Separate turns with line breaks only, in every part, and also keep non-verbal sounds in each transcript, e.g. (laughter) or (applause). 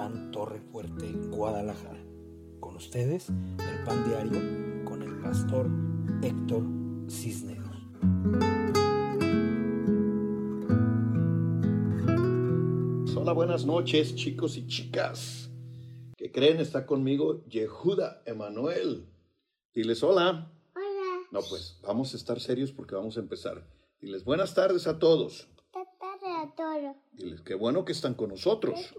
Yucatán, Torre Fuerte, Guadalajara. Con ustedes, el pan diario con el pastor Héctor Cisneros.
Hola, buenas noches, chicos y chicas. ¿Qué creen? Está conmigo Yehuda Emanuel. Diles hola.
Hola,
No, pues vamos a estar serios porque vamos a empezar. Diles buenas tardes a todos. Diles qué bueno que están con nosotros.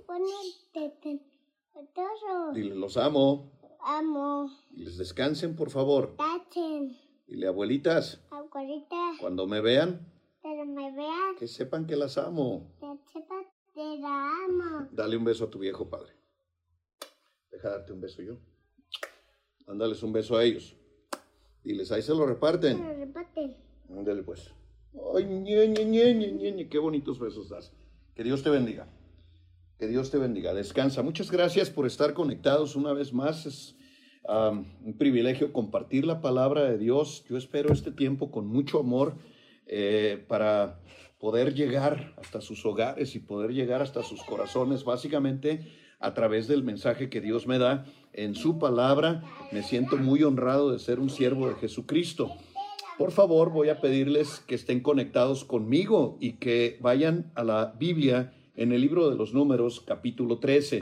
Diles los amo.
Amo.
Diles descansen, por favor.
Tachen.
Dile abuelitas,
Abuelita,
cuando me vean,
pero me vean.
que sepan que las amo.
Te sepa, te la amo.
Dale un beso a tu viejo padre. Deja darte un beso yo. Mándales un beso a ellos. Diles, ahí se lo reparten.
Pero reparte.
Ándale pues. Ay, ñe, ñe, ñe, ñe, ñe, qué bonitos besos das. Que Dios te bendiga. Que Dios te bendiga. Descansa. Muchas gracias por estar conectados una vez más. Es un privilegio compartir la palabra de Dios. Yo espero este tiempo con mucho amor eh, para poder llegar hasta sus hogares y poder llegar hasta sus corazones, básicamente a través del mensaje que Dios me da en su palabra. Me siento muy honrado de ser un siervo de Jesucristo. Por favor, voy a pedirles que estén conectados conmigo y que vayan a la Biblia en el libro de los números, capítulo 13.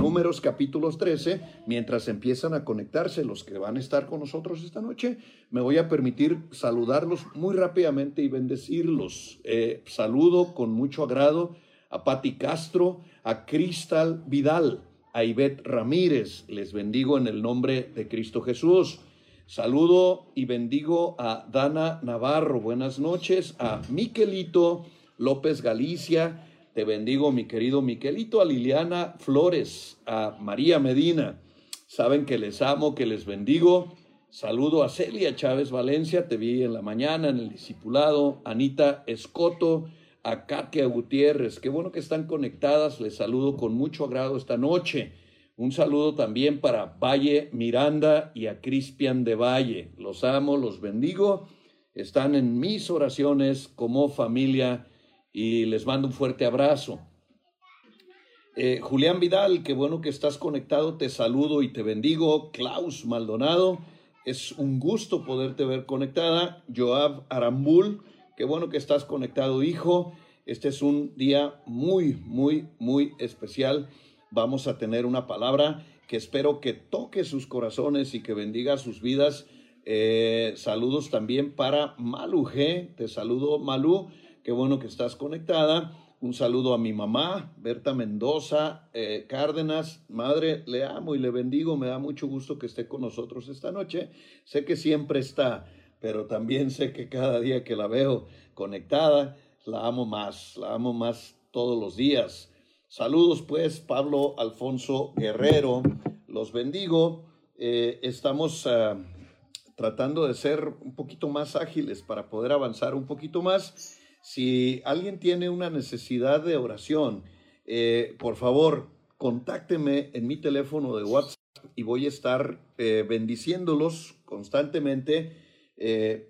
Números, capítulos 13, mientras empiezan a conectarse los que van a estar con nosotros esta noche, me voy a permitir saludarlos muy rápidamente y bendecirlos. Eh, saludo con mucho agrado a Pati Castro, a Cristal Vidal, a Ivette Ramírez. Les bendigo en el nombre de Cristo Jesús. Saludo y bendigo a Dana Navarro. Buenas noches. A Miquelito López Galicia. Te bendigo, mi querido Miquelito. A Liliana Flores. A María Medina. Saben que les amo, que les bendigo. Saludo a Celia Chávez Valencia. Te vi en la mañana en el discipulado. Anita Escoto. A Katia Gutiérrez. Qué bueno que están conectadas. Les saludo con mucho agrado esta noche. Un saludo también para Valle Miranda y a Cristian de Valle. Los amo, los bendigo. Están en mis oraciones como familia y les mando un fuerte abrazo. Eh, Julián Vidal, qué bueno que estás conectado. Te saludo y te bendigo. Klaus Maldonado, es un gusto poderte ver conectada. Joab Arambul, qué bueno que estás conectado, hijo. Este es un día muy, muy, muy especial vamos a tener una palabra que espero que toque sus corazones y que bendiga sus vidas. Eh, saludos también para Malu G. Te saludo, Malu. Qué bueno que estás conectada. Un saludo a mi mamá, Berta Mendoza eh, Cárdenas. Madre, le amo y le bendigo. Me da mucho gusto que esté con nosotros esta noche. Sé que siempre está, pero también sé que cada día que la veo conectada, la amo más. La amo más todos los días. Saludos pues, Pablo Alfonso Guerrero, los bendigo. Eh, estamos uh, tratando de ser un poquito más ágiles para poder avanzar un poquito más. Si alguien tiene una necesidad de oración, eh, por favor, contácteme en mi teléfono de WhatsApp y voy a estar eh, bendiciéndolos constantemente.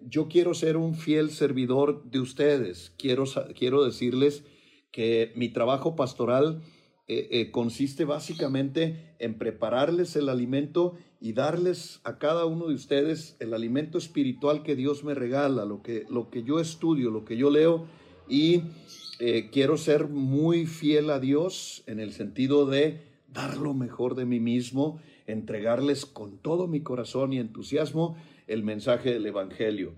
yo quiero ser un fiel servidor de ustedes. Quiero, quiero decirles que mi trabajo pastoral eh, eh, consiste básicamente en prepararles el alimento y darles a cada uno de ustedes el alimento espiritual que Dios me regala, lo que, lo que yo estudio, lo que yo leo y eh, quiero ser muy fiel a Dios en el sentido de dar lo mejor de mí mismo, entregarles con todo mi corazón y entusiasmo el mensaje del Evangelio.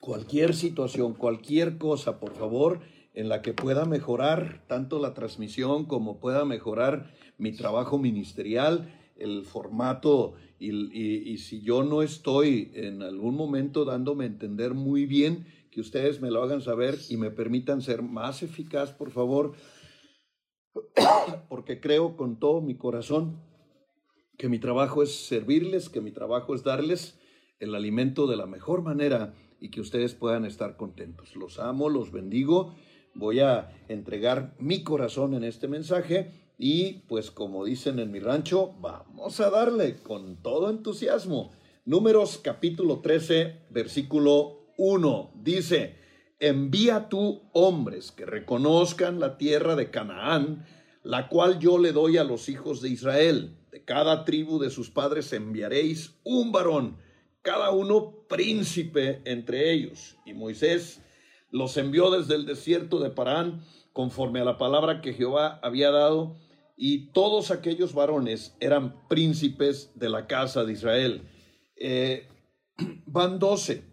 Cualquier situación, cualquier cosa, por favor, en la que pueda mejorar tanto la transmisión como pueda mejorar mi trabajo ministerial, el formato y, y, si yo no estoy en algún momento dándome a entender muy bien, que ustedes me lo hagan saber y me permitan ser más eficaz, por favor, (coughs) porque creo con todo mi corazón que mi trabajo es servirles, que mi trabajo es darles el alimento de la mejor manera y que ustedes puedan estar contentos. Los amo, los bendigo. Voy a entregar mi corazón en este mensaje y pues como dicen en mi rancho, vamos a darle con todo entusiasmo. Números capítulo 13, versículo 1 dice, envía tú hombres que reconozcan la tierra de Canaán, la cual yo le doy a los hijos de Israel. De cada tribu de sus padres enviaréis un varón, cada uno príncipe entre ellos. Y Moisés los envió desde el desierto de Parán, conforme a la palabra que Jehová había dado, y todos aquellos varones eran príncipes de la casa de Israel. Eh, (clears throat) van doce.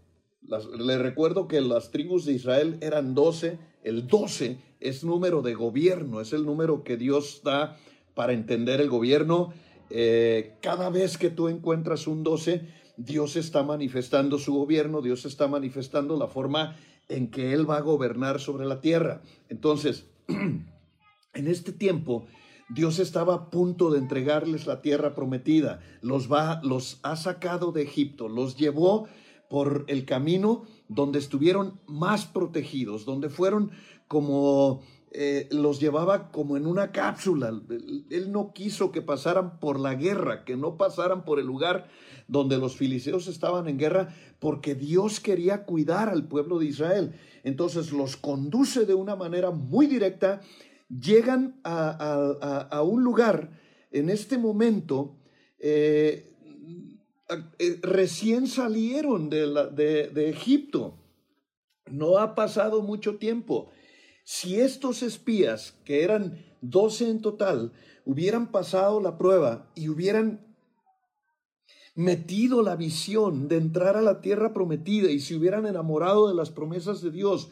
le recuerdo que las tribus de Israel eran doce. El doce es número de gobierno, es el número que Dios da para entender el gobierno. Eh, cada vez que tú encuentras un doce, Dios está manifestando su gobierno, Dios está manifestando la forma en que Él va a gobernar sobre la tierra. Entonces, (clears throat) en este tiempo, Dios estaba a punto de entregarles la tierra prometida. Los va, los ha sacado de Egipto, los llevó por el camino donde estuvieron más protegidos, donde fueron como eh, los llevaba como en una cápsula. Él no quiso que pasaran por la guerra, que no pasaran por el lugar donde los filisteos estaban en guerra, porque Dios quería cuidar al pueblo de Israel. Entonces los conduce de una manera muy directa llegan a, un lugar en este momento, eh, eh, recién salieron de, de Egipto, no ha pasado mucho tiempo. Si estos espías, que eran 12 en total, hubieran pasado la prueba y hubieran metido la visión de entrar a la tierra prometida y se hubieran enamorado de las promesas de Dios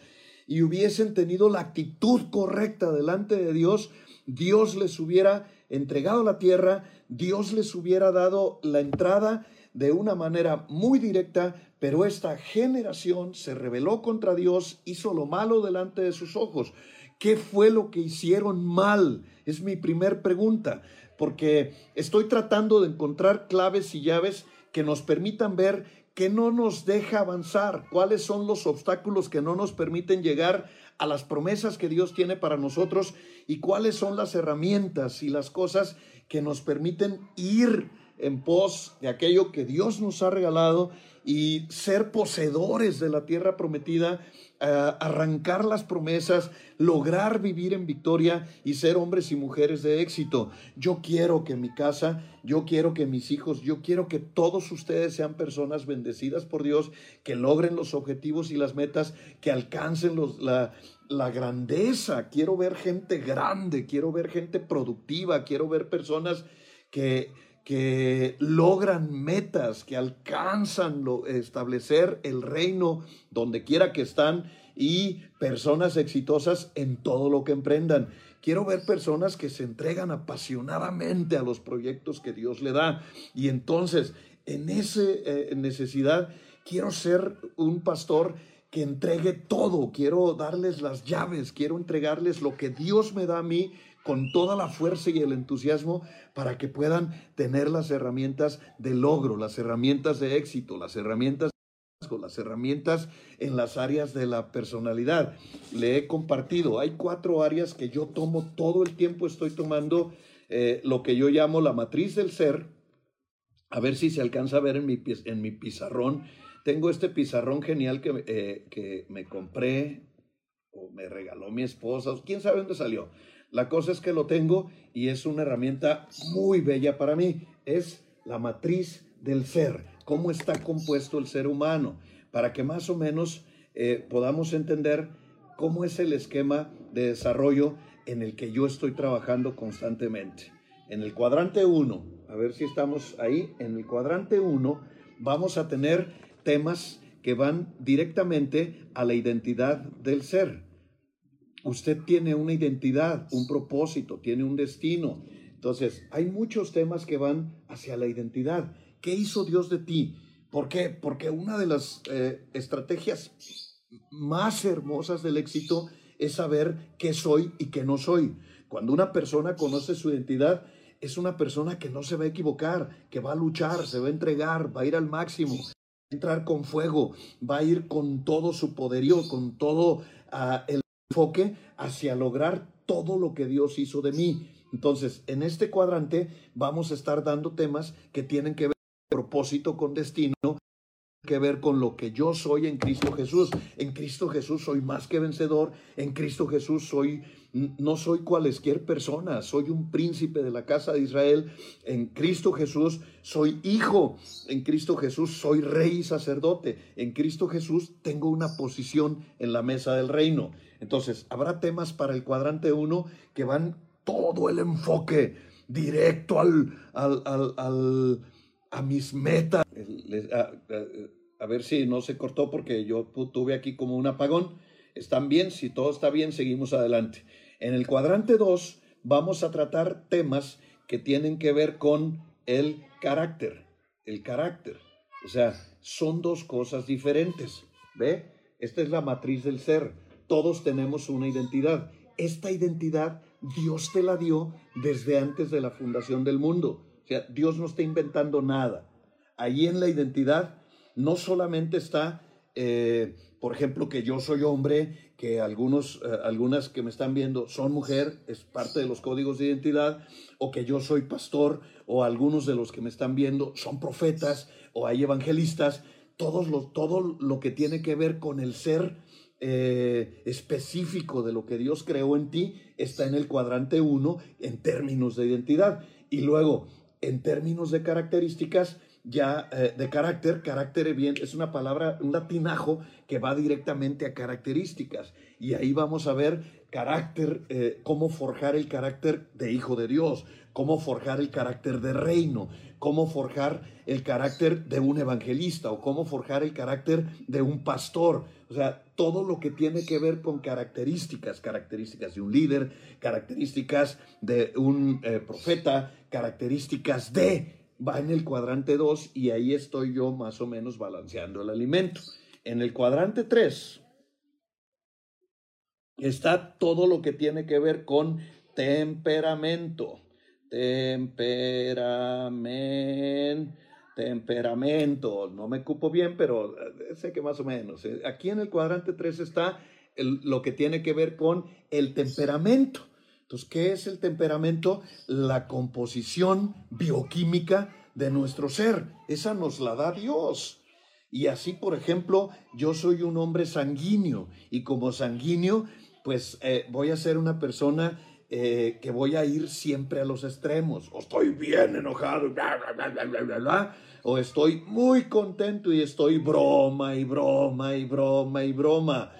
y hubiesen tenido la actitud correcta delante de Dios, Dios les hubiera entregado la tierra, Dios les hubiera dado la entrada de una manera muy directa, pero esta generación se rebeló contra Dios, hizo lo malo delante de sus ojos. ¿Qué fue lo que hicieron mal? Es mi primer pregunta, porque estoy tratando de encontrar claves y llaves que nos permitan ver que no nos deja avanzar, cuáles son los obstáculos que no nos permiten llegar a las promesas que Dios tiene para nosotros y cuáles son las herramientas y las cosas que nos permiten ir en pos de aquello que Dios nos ha regalado y ser poseedores de la tierra prometida arrancar las promesas, lograr vivir en victoria y ser hombres y mujeres de éxito. Yo quiero que mi casa, yo quiero que mis hijos, yo quiero que todos ustedes sean personas bendecidas por Dios, que logren los objetivos y las metas, que alcancen la grandeza. Quiero ver gente grande, quiero ver gente productiva, quiero ver personas que que logran metas, que alcanzan lo, establecer el reino donde quiera que están y personas exitosas en todo lo que emprendan. Quiero ver personas que se entregan apasionadamente a los proyectos que Dios le da. Y entonces, en esa eh, necesidad, quiero ser un pastor que entregue todo, quiero darles las llaves, quiero entregarles lo que Dios me da a mí con toda la fuerza y el entusiasmo para que puedan tener las herramientas de logro, las herramientas de éxito, las herramientas con las herramientas en las áreas de la personalidad. Le he compartido, hay cuatro áreas que yo tomo todo el tiempo, estoy tomando eh, lo que yo llamo la matriz del ser, a ver si se alcanza a ver en mi, en mi pizarrón. Tengo este pizarrón genial que, eh, que me compré o me regaló mi esposa, quién sabe dónde salió. La cosa es que lo tengo y es una herramienta muy bella para mí. Es la matriz del ser, cómo está compuesto el ser humano, para que más o menos eh, podamos entender cómo es el esquema de desarrollo en el que yo estoy trabajando constantemente. En el cuadrante 1, a ver si estamos ahí, en el cuadrante 1 vamos a tener temas que van directamente a la identidad del ser. Usted tiene una identidad, un propósito, tiene un destino. Entonces, hay muchos temas que van hacia la identidad. ¿Qué hizo Dios de ti? ¿Por qué? Porque una de las eh, estrategias más hermosas del éxito es saber qué soy y qué no soy. Cuando una persona conoce su identidad, es una persona que no se va a equivocar, que va a luchar, se va a entregar, va a ir al máximo, va a entrar con fuego, va a ir con todo su poderío, con todo ah, el enfoque hacia lograr todo lo que Dios hizo de mí. Entonces, en este cuadrante vamos a estar dando temas que tienen que ver con propósito, con destino, que ver con lo que yo soy en Cristo Jesús. En Cristo Jesús soy más que vencedor. En Cristo Jesús soy no soy cualesquier persona, soy un príncipe de la casa de Israel. En Cristo Jesús soy hijo. En Cristo Jesús soy rey y sacerdote. En Cristo Jesús tengo una posición en la mesa del reino. Entonces, habrá temas para el cuadrante 1 que van todo el enfoque directo al, al, a mis metas. A, ver si no se cortó porque yo tuve aquí como un apagón. ¿Están bien? Si todo está bien, seguimos adelante. En el cuadrante 2 vamos a tratar temas que tienen que ver con el carácter. El carácter. O sea, son dos cosas diferentes. ¿Ve? Esta es la matriz del ser. Todos tenemos una identidad. Esta identidad Dios te la dio desde antes de la fundación del mundo. O sea, Dios no está inventando nada. Ahí en la identidad no solamente está, eh, por ejemplo, que yo soy hombre, que algunos, eh, algunas que me están viendo son mujer, es parte de los códigos de identidad, o que yo soy pastor, o algunos de los que me están viendo son profetas, o hay evangelistas, todos los, todo lo que tiene que ver con el ser eh, específico de lo que Dios creó en ti está en el cuadrante 1 en términos de identidad. Y luego, en términos de características, ya eh, de carácter, carácter bien, es una palabra, un latinajo que va directamente a características. Y ahí vamos a ver carácter, eh, cómo forjar el carácter de hijo de Dios, cómo forjar el carácter de reino, cómo forjar el carácter de un evangelista o cómo forjar el carácter de un pastor. O sea, todo lo que tiene que ver con características, características de un líder, características de un eh, profeta, características de, va en el cuadrante 2 y ahí estoy yo más o menos balanceando el alimento. En el cuadrante 3 está todo lo que tiene que ver con temperamento. Temperamento temperamento, no me cupo bien, pero eh, sé que más o menos. Eh, aquí en el cuadrante 3 está lo que tiene que ver con el temperamento. Entonces, ¿qué es el temperamento? La composición bioquímica de nuestro ser. Esa nos la da Dios. Y así, por ejemplo, yo soy un hombre sanguíneo y como sanguíneo, pues eh, voy a ser una persona que voy a ir siempre a los extremos. O estoy bien enojado, bla, bla, bla, bla, bla, bla, o estoy muy contento y estoy broma y broma y broma y broma,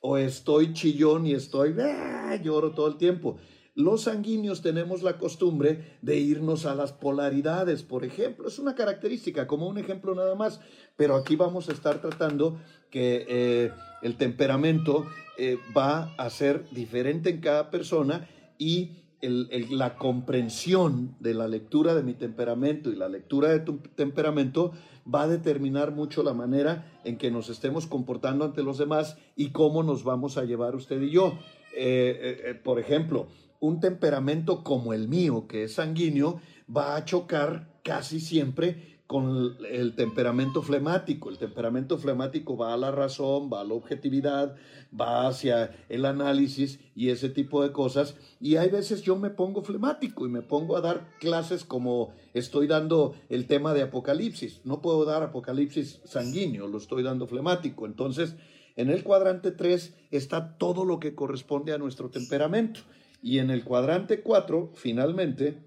o estoy chillón y estoy, ah, lloro todo el tiempo. Los sanguíneos tenemos la costumbre de irnos a las polaridades, por ejemplo. Es una característica, como un ejemplo nada más. Pero aquí vamos a estar tratando que eh, el temperamento eh, va a ser diferente en cada persona y la comprensión de la lectura de mi temperamento y la lectura de tu temperamento va a determinar mucho la manera en que nos estemos comportando ante los demás y cómo nos vamos a llevar usted y yo. Eh, eh, eh, por ejemplo, un temperamento como el mío, que es sanguíneo, va a chocar casi siempre con el temperamento flemático. El temperamento flemático va a la razón, va a la objetividad, va hacia el análisis y ese tipo de cosas. Y hay veces yo me pongo flemático y me pongo a dar clases como estoy dando el tema de Apocalipsis. No puedo dar Apocalipsis sanguíneo, lo estoy dando flemático. Entonces, en el cuadrante 3 está todo lo que corresponde a nuestro temperamento. Y en el cuadrante 4, finalmente,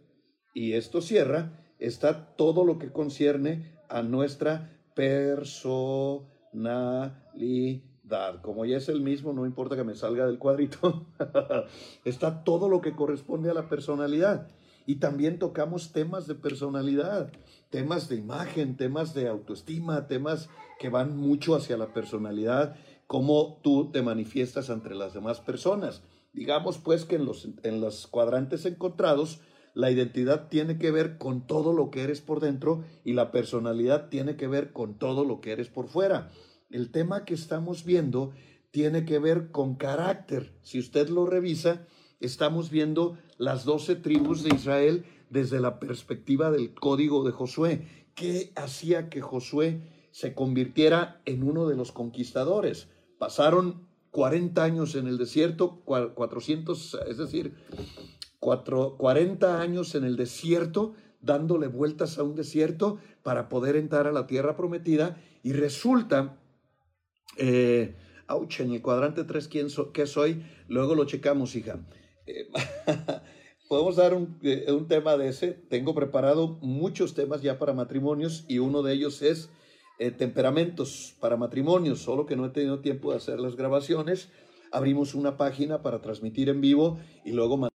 y esto cierra, está todo lo que concierne a nuestra personalidad. Como ya es el mismo, no importa que me salga del cuadrito, (laughs) está todo lo que corresponde a la personalidad. Y también tocamos temas de personalidad, temas de imagen, temas de autoestima, temas que van mucho hacia la personalidad, cómo tú te manifiestas entre las demás personas. Digamos pues que en los, en los cuadrantes encontrados, la identidad tiene que ver con todo lo que eres por dentro y la personalidad tiene que ver con todo lo que eres por fuera. El tema que estamos viendo tiene que ver con carácter. Si usted lo revisa, estamos viendo las doce tribus de Israel desde la perspectiva del código de Josué. ¿Qué hacía que Josué se convirtiera en uno de los conquistadores? Pasaron 40 años en el desierto, 400, es decir, Cuatro, 40 años en el desierto, dándole vueltas a un desierto para poder entrar a la tierra prometida y resulta, eh, en el cuadrante 3, ¿quién so- ¿qué soy? Luego lo checamos, hija. Eh, (laughs) Podemos dar un, eh, un tema de ese. Tengo preparado muchos temas ya para matrimonios y uno de ellos es eh, temperamentos para matrimonios, solo que no he tenido tiempo de hacer las grabaciones. Abrimos una página para transmitir en vivo y luego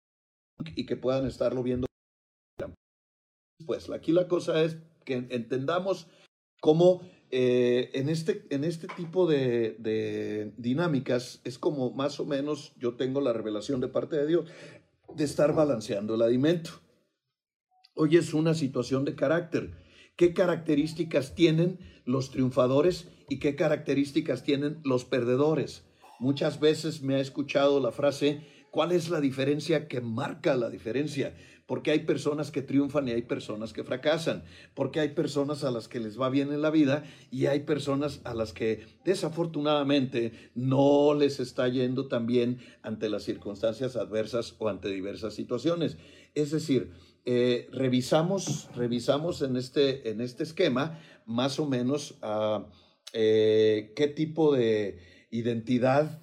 y que puedan estarlo viendo. Pues aquí la cosa es que entendamos cómo eh, en, este, en este tipo de, de dinámicas es como más o menos yo tengo la revelación de parte de Dios de estar balanceando el alimento. Hoy es una situación de carácter. ¿Qué características tienen los triunfadores y qué características tienen los perdedores? Muchas veces me ha escuchado la frase, ¿cuál es la diferencia que marca la diferencia? Porque hay personas que triunfan y hay personas que fracasan, porque hay personas a las que les va bien en la vida y hay personas a las que desafortunadamente no les está yendo tan bien ante las circunstancias adversas o ante diversas situaciones. Es decir, eh, revisamos, revisamos en este, en este esquema más o menos eh, qué tipo de identidad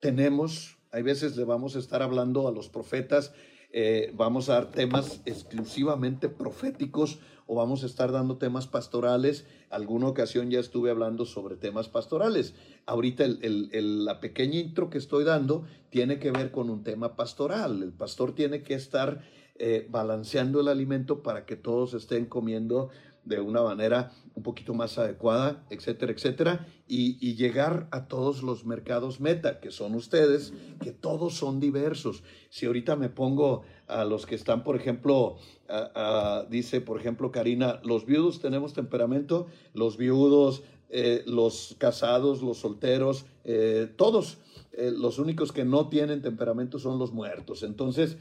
tenemos. Hay veces le vamos a estar hablando a los profetas, eh, vamos a dar temas exclusivamente proféticos o vamos a estar dando temas pastorales. Alguna ocasión ya estuve hablando sobre temas pastorales. Ahorita el, la pequeña intro que estoy dando tiene que ver con un tema pastoral. El pastor tiene que estar eh, balanceando el alimento para que todos estén comiendo de una manera un poquito más adecuada, etcétera, etcétera, y, llegar a todos los mercados meta, que son ustedes, que todos son diversos. Si ahorita me pongo a los que están, por ejemplo, dice, por ejemplo, Karina, los viudos tenemos temperamento, los viudos, eh, los casados, los solteros, eh, todos, eh, los únicos que no tienen temperamento son los muertos. Entonces,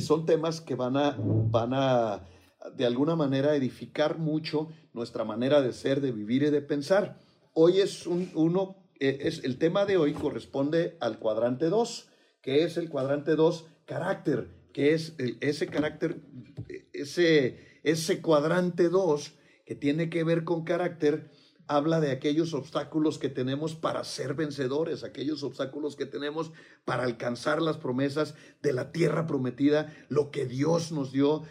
son temas que van a, van a de alguna manera edificar mucho nuestra manera de ser, de vivir y de pensar. Hoy es un, uno, eh, es, el tema de hoy corresponde al cuadrante 2, que es el cuadrante 2, carácter, que es el, ese carácter, ese, ese cuadrante 2 que tiene que ver con carácter, habla de aquellos obstáculos que tenemos para ser vencedores, aquellos obstáculos que tenemos para alcanzar las promesas de la tierra prometida, lo que Dios nos dio,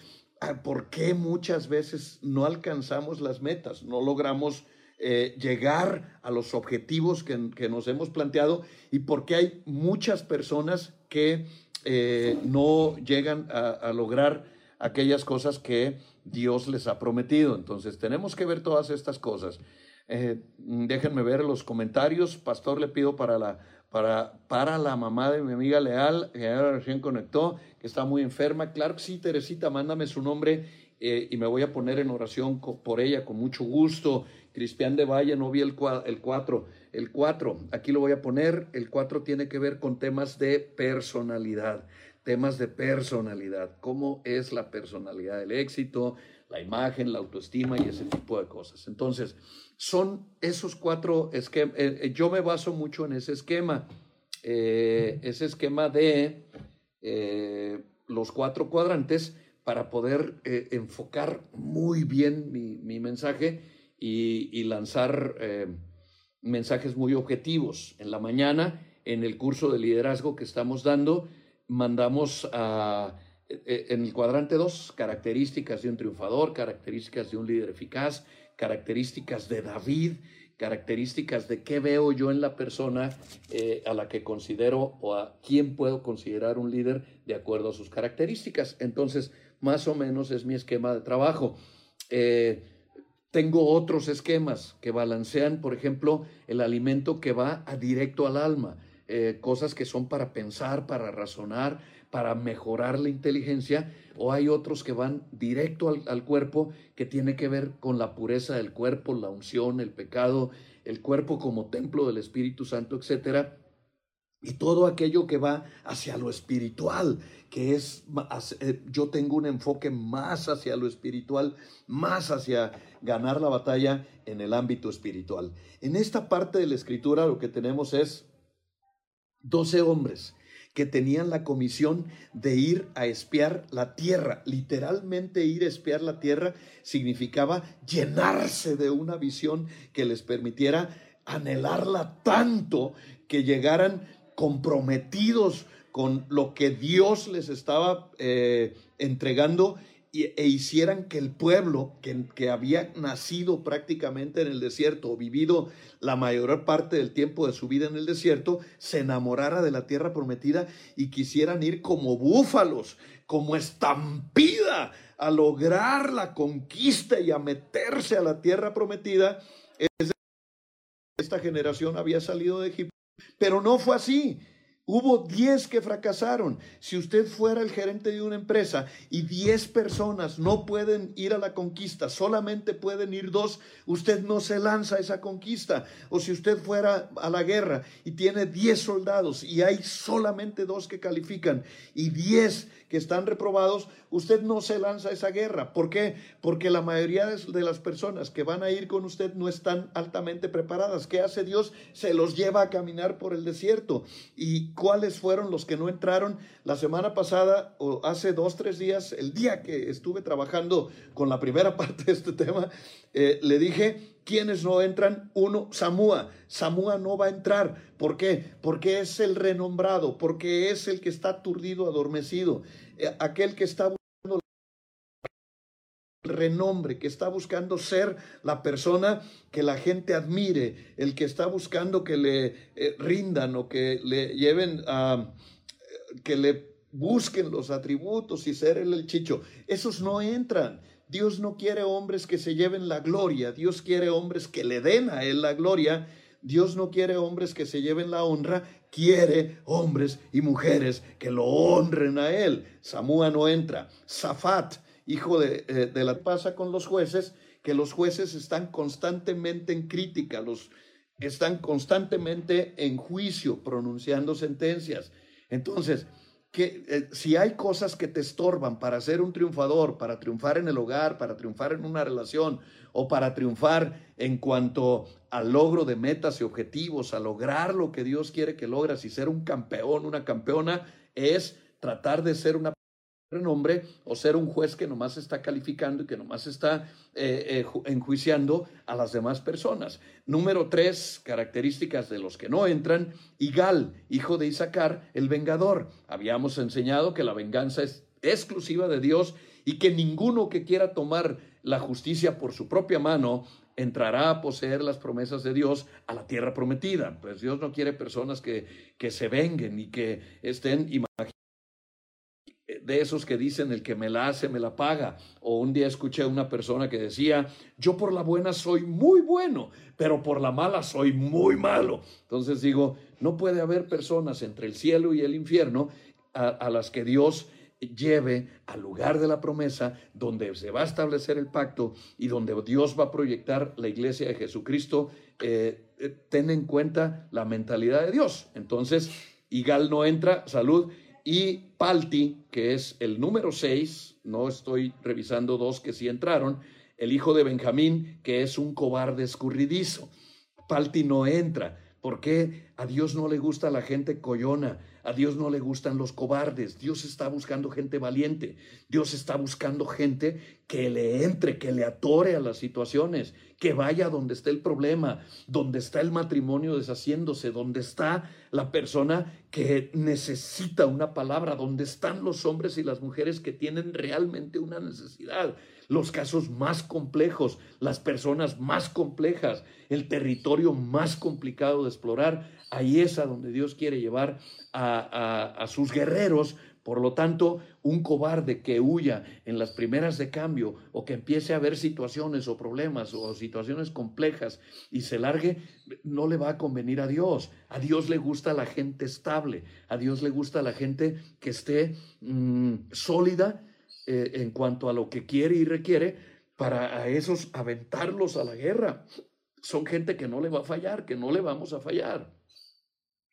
por qué muchas veces no alcanzamos las metas, no logramos eh, llegar a los objetivos que, nos hemos planteado y por qué hay muchas personas que eh, no llegan a, a, lograr aquellas cosas que Dios les ha prometido. Entonces tenemos que ver todas estas cosas. Eh, déjenme ver los comentarios. Pastor, le pido para la, para, para la mamá de mi amiga Leal, que ahora recién conectó, que está muy enferma. Claro sí, Teresita, mándame su nombre eh, y me voy a poner en oración por ella con mucho gusto. Cristian de Valle, no vi el 4. El 4, aquí lo voy a poner. El 4 tiene que ver con temas de personalidad. Temas de personalidad. ¿Cómo es la personalidad del éxito? La imagen, la autoestima y ese tipo de cosas. Entonces, son esos cuatro esquemas. Eh, yo me baso mucho en ese esquema. Eh, ese esquema de eh, los cuatro cuadrantes para poder eh, enfocar muy bien mi, mi mensaje y, lanzar eh, mensajes muy objetivos. En la mañana, en el curso de liderazgo que estamos dando, mandamos a, eh, en el cuadrante 2 características de un triunfador, características de un líder eficaz, características de David, características de qué veo yo en la persona eh, a la que considero o a quién puedo considerar un líder de acuerdo a sus características. Entonces, más o menos es mi esquema de trabajo. Eh, tengo otros esquemas que balancean, por ejemplo, el alimento que va a directo al alma, eh, cosas que son para pensar, para razonar, para mejorar la inteligencia, o hay otros que van directo al, al, cuerpo, que tiene que ver con la pureza del cuerpo, la unción, el pecado, el cuerpo como templo del Espíritu Santo, etcétera, y todo aquello que va hacia lo espiritual, que es, yo tengo un enfoque más hacia lo espiritual, más hacia ganar la batalla en el ámbito espiritual. En esta parte de la escritura lo que tenemos es 12 hombres que tenían la comisión de ir a espiar la tierra. Literalmente ir a espiar la tierra significaba llenarse de una visión que les permitiera anhelarla tanto que llegaran comprometidos con lo que Dios les estaba eh, entregando e hicieran que el pueblo que, que, había nacido prácticamente en el desierto o vivido la mayor parte del tiempo de su vida en el desierto, se enamorara de la tierra prometida y quisieran ir como búfalos, como estampida a lograr la conquista y a meterse a la tierra prometida. Esta generación había salido de Egipto, pero no fue así. Hubo 10 que fracasaron. Si usted fuera el gerente de una empresa y 10 personas no pueden ir a la conquista, solamente pueden ir dos, usted no se lanza a esa conquista. O si usted fuera a la guerra y tiene 10 soldados y hay solamente dos que califican y 10 que están reprobados, usted no se lanza a esa guerra. ¿Por qué? Porque la mayoría de las personas que van a ir con usted no están altamente preparadas. ¿Qué hace Dios? Se los lleva a caminar por el desierto. ¿Y cuáles fueron los que no entraron? La semana pasada o hace dos, tres días, el día que estuve trabajando con la primera (laughs) parte de este tema, eh, le dije, ¿quiénes no entran? Uno, Samúa. Samúa no va a entrar. ¿Por qué? Porque es el renombrado, porque es el que está aturdido, adormecido, eh, aquel que está renombre, que está buscando ser la persona que la gente admire, el que está buscando que le eh, rindan o que le lleven a, que le busquen los atributos y ser el chicho. Esos no entran. Dios no quiere hombres que se lleven la gloria, Dios quiere hombres que le den a Él la gloria, Dios no quiere hombres que se lleven la honra, quiere hombres y mujeres que lo honren a Él. Samúa no entra. Zafat, hijo de, eh, de la pasa con los jueces, que los jueces están constantemente en crítica, los están constantemente en juicio, pronunciando sentencias. Entonces, que eh, si hay cosas que te estorban para ser un triunfador, para triunfar en el hogar, para triunfar en una relación o para triunfar en cuanto al logro de metas y objetivos, a lograr lo que Dios quiere que logras y ser un campeón, una campeona, es tratar de ser una renombre o ser un juez que nomás está calificando y que nomás está eh, eh, enjuiciando a las demás personas. Número tres, características de los que no entran. Igal, hijo de Isaacar, el vengador. Habíamos enseñado que la venganza es exclusiva de Dios y que ninguno que quiera tomar la justicia por su propia mano entrará a poseer las promesas de Dios a la tierra prometida. Pues Dios no quiere personas que, que se venguen y que estén imaginando de esos que dicen el que me la hace, me la paga. O un día escuché a una persona que decía, yo por la buena soy muy bueno, pero por la mala soy muy malo. Entonces digo, no puede haber personas entre el cielo y el infierno a, las que Dios lleve al lugar de la promesa, donde se va a establecer el pacto y donde Dios va a proyectar la iglesia de Jesucristo. Eh, eh, ten en cuenta la mentalidad de Dios. Entonces, Igal no entra, salud y Palti, que es el número 6, no estoy revisando dos que sí entraron, el hijo de Benjamín, que es un cobarde escurridizo. Palti no entra. porque A Dios no le gusta la gente coyona, a Dios no le gustan los cobardes, Dios está buscando gente valiente, Dios está buscando gente que le entre, que le atore a las situaciones, que vaya donde está el problema, donde está el matrimonio deshaciéndose, donde está la persona que necesita una palabra, donde están los hombres y las mujeres que tienen realmente una necesidad, los casos más complejos, las personas más complejas, el territorio más complicado de explorar. Ahí es a donde Dios quiere llevar a, sus guerreros por lo tanto, un cobarde que huya en las primeras de cambio o que empiece a ver situaciones o problemas o situaciones complejas y se largue, no le va a convenir a Dios. A Dios le gusta la gente estable, a Dios le gusta la gente que esté mm, sólida eh, en cuanto a lo que quiere y requiere para a esos aventarlos a la guerra. Son gente que no le va a fallar, que no le vamos a fallar.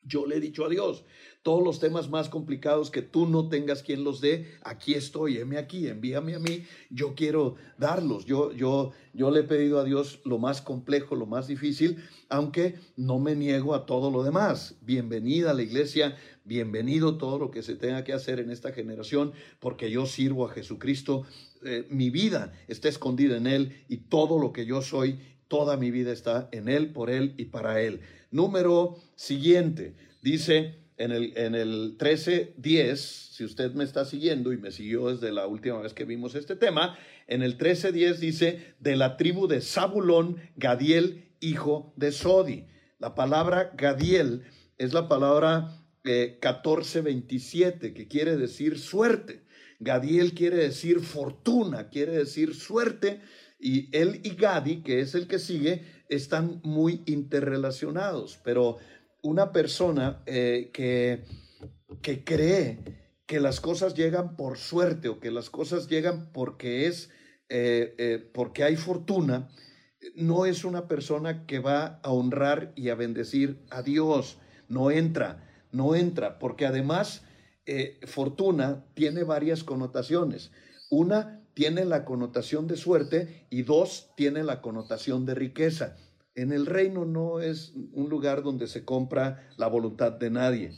Yo le he dicho a Dios, todos los temas más complicados que tú no tengas quien los dé, aquí estoy, heme aquí, envíame a mí, yo quiero darlos. Yo, yo, yo le he pedido a Dios lo más complejo, lo más difícil, aunque no me niego a todo lo demás. Bienvenida a la iglesia, bienvenido todo lo que se tenga que hacer en esta generación, porque yo sirvo a Jesucristo. Eh, mi vida está escondida en Él y todo lo que yo soy, toda mi vida está en Él, por Él y para Él. Número siguiente, dice en el, en el 13.10, si usted me está siguiendo y me siguió desde la última vez que vimos este tema, en el 13.10 dice, de la tribu de Zabulón, Gadiel, hijo de Sodi. La palabra Gadiel es la palabra eh, 1427, que quiere decir suerte. Gadiel quiere decir fortuna, quiere decir suerte. Y él y Gadi, que es el que sigue, están muy interrelacionados. Pero una persona eh, que, que cree que las cosas llegan por suerte o que las cosas llegan porque es eh, eh, porque hay fortuna, no es una persona que va a honrar y a bendecir a Dios. No entra, no entra, porque además fortuna tiene varias connotaciones. Una tiene la connotación de suerte y dos tiene la connotación de riqueza. En el reino no es un lugar donde se compra la voluntad de nadie.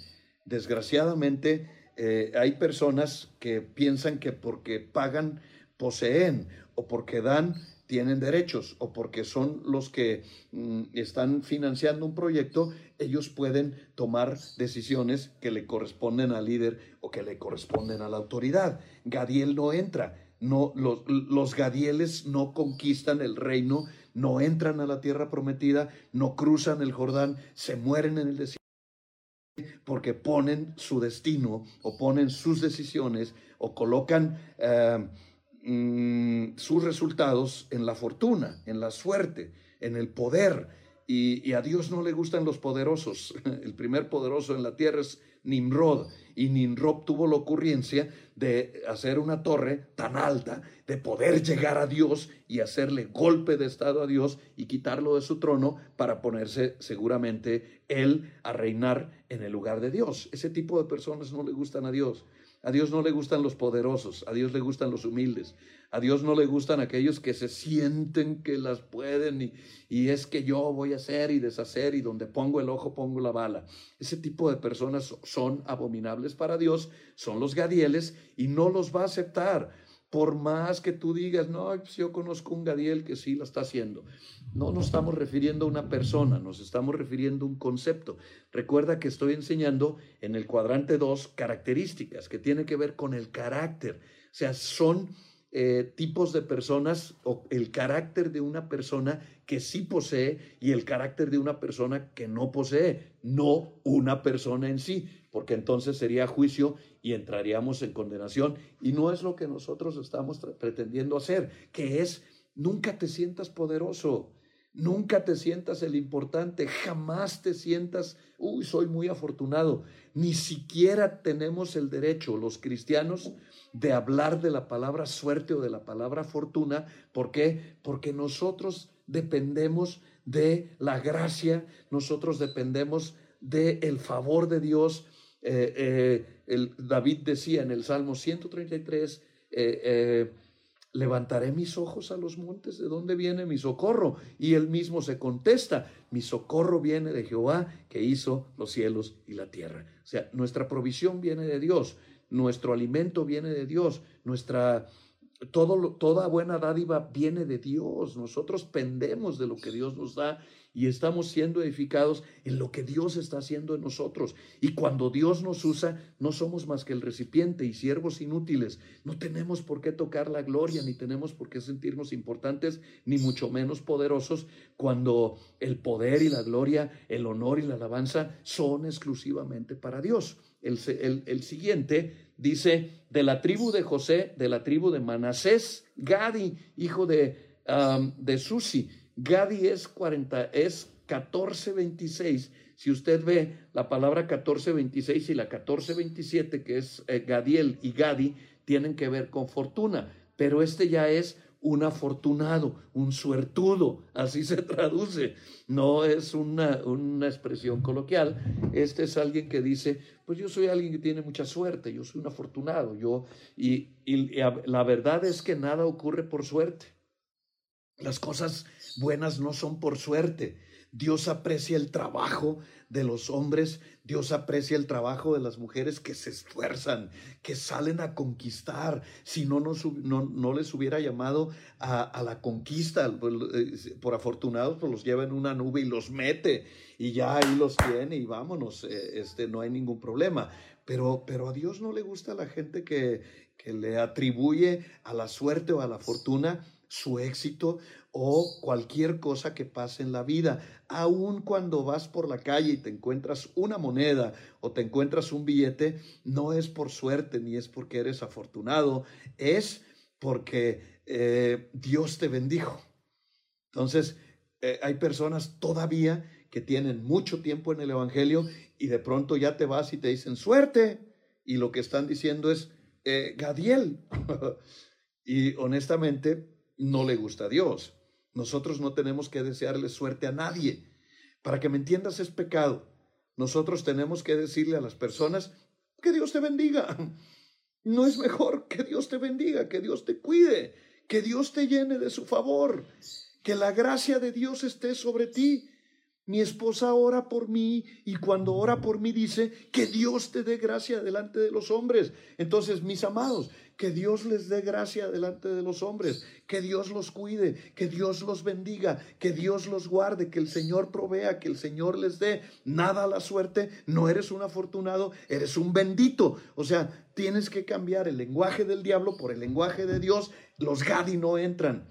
Desgraciadamente, eh, hay personas que piensan que porque pagan, poseen, o porque dan, tienen derechos, o porque son los que mm, están financiando un proyecto, ellos pueden tomar decisiones que le corresponden al líder o que le corresponden a la autoridad. Gadiel no entra. No, los, los gadieles no conquistan el reino no entran a la tierra prometida, no cruzan el Jordán, se mueren en el desierto porque ponen su destino o ponen sus decisiones o colocan eh, mm, sus resultados en la fortuna, en la suerte, en el poder. Y, y, a Dios no le gustan los poderosos. (laughs) El primer poderoso en la tierra es Nimrod. Y Nimrod tuvo la ocurrencia de hacer una torre tan alta, de poder llegar a Dios y hacerle golpe de estado a Dios y quitarlo de su trono para ponerse seguramente él a reinar en el lugar de Dios. Ese tipo de personas no le gustan a Dios. A Dios no le gustan los poderosos, a Dios le gustan los humildes, a Dios no le gustan aquellos que se sienten que las pueden y, y, es que yo voy a hacer y deshacer y donde pongo el ojo pongo la bala. Ese tipo de personas son abominables para Dios, son los gadieles y no los va a aceptar. Por más que tú digas, no, pues yo conozco un Gadiel que sí lo está haciendo. No nos estamos refiriendo a una persona, nos estamos refiriendo a un concepto. Recuerda que estoy enseñando en el cuadrante 2 características que tiene que ver con el carácter. O sea, son eh, tipos de personas o el carácter de una persona que sí posee y el carácter de una persona que no posee, no una persona en sí, porque entonces sería juicio y entraríamos en condenación. Y no es lo que nosotros estamos pretendiendo hacer, que es nunca te sientas poderoso. Nunca te sientas el importante, jamás te sientas, uy, soy muy afortunado. Ni siquiera tenemos el derecho, los cristianos, de hablar de la palabra suerte o de la palabra fortuna. ¿Por qué? Porque nosotros dependemos de la gracia, nosotros dependemos del el favor de Dios. Eh, eh, David decía en el Salmo 133, eh, eh Levantaré mis ojos a los montes, ¿de dónde viene mi socorro? Y él mismo se contesta, mi socorro viene de Jehová que hizo los cielos y la tierra. O sea, nuestra provisión viene de Dios, nuestro alimento viene de Dios, nuestra todo, toda buena dádiva viene de Dios. Nosotros pendemos de lo que Dios nos da y estamos siendo edificados en lo que Dios está haciendo en nosotros. Y cuando Dios nos usa, no somos más que el recipiente y siervos inútiles. No tenemos por qué tocar la gloria, ni tenemos por qué sentirnos importantes, ni mucho menos poderosos, cuando el poder y la gloria, el honor y la alabanza son exclusivamente para Dios. El, el, siguiente dice, de la tribu de José, de la tribu de Manasés, Gadi, hijo de, de Susi, Gadi es 40, es 1426. Si usted ve la palabra 1426 y la 1427, que es eh, Gadiel y Gadi, tienen que ver con fortuna, pero este ya es un afortunado, un suertudo, así se traduce. No es una, una, expresión coloquial. Este es alguien que dice, pues yo soy alguien que tiene mucha suerte, yo soy un afortunado. Yo, y, y la verdad es que nada ocurre por suerte. Las cosas buenas no son por suerte. Dios aprecia el trabajo de los hombres, Dios aprecia el trabajo de las mujeres que se esfuerzan, que salen a conquistar. Si no, les hubiera llamado a, la conquista, pues, eh, por afortunados, pues los lleva en una nube y los mete y ya ahí los tiene y vámonos, eh, este, no hay ningún problema. Pero, pero a Dios no le gusta la gente que, que le atribuye a la suerte o a la fortuna su éxito o cualquier cosa que pase en la vida. Aun cuando vas por la calle y te encuentras una moneda o te encuentras un billete, no es por suerte ni es porque eres afortunado, es porque eh, Dios te bendijo. Entonces, eh, hay personas todavía que tienen mucho tiempo en el Evangelio y de pronto ya te vas y te dicen suerte. Y lo que están diciendo es eh, Gadiel. (laughs) y honestamente, no le gusta a Dios. Nosotros no tenemos que desearle suerte a nadie. Para que me entiendas es pecado. Nosotros tenemos que decirle a las personas que Dios te bendiga. (laughs) No es mejor que Dios te bendiga, que Dios te cuide, que Dios te llene de su favor, que la gracia de Dios esté sobre ti. Mi esposa ora por mí y cuando ora por mí dice que Dios te dé gracia delante de los hombres. Entonces, mis amados, que Dios les dé gracia delante de los hombres, que Dios los cuide, que Dios los bendiga, que Dios los guarde, que el Señor provea, que el Señor les dé nada a la suerte. No eres un afortunado, eres un bendito. O sea, tienes que cambiar el lenguaje del diablo por el lenguaje de Dios. Los Gadi no entran.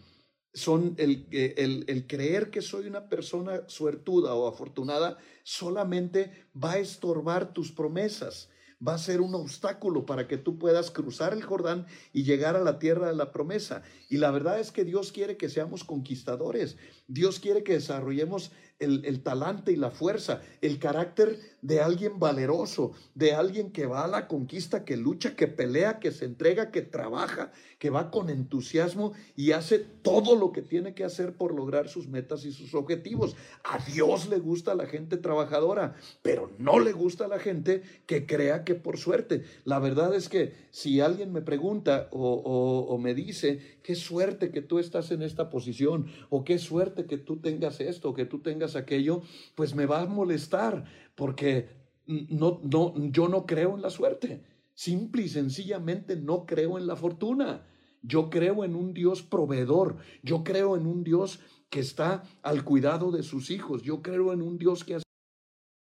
Son el, el, el creer que soy una persona suertuda o afortunada solamente va a estorbar tus promesas va a ser un obstáculo para que tú puedas cruzar el Jordán y llegar a la tierra de la promesa. Y la verdad es que Dios quiere que seamos conquistadores. Dios quiere que desarrollemos el, talante y la fuerza, el carácter de alguien valeroso, de alguien que va a la conquista, que lucha, que pelea, que se entrega, que trabaja, que va con entusiasmo y hace todo lo que tiene que hacer por lograr sus metas y sus objetivos. A Dios le gusta la gente trabajadora, pero no le gusta la gente que crea que por suerte. La verdad es que si alguien me pregunta o, o me dice, qué suerte que tú estás en esta posición, o qué suerte que tú tengas esto, que tú tengas aquello, pues me va a molestar, porque no, no, yo no creo en la suerte. Simple y sencillamente no creo en la fortuna. Yo creo en un Dios proveedor. Yo creo en un Dios que está al cuidado de sus hijos. Yo creo en un Dios que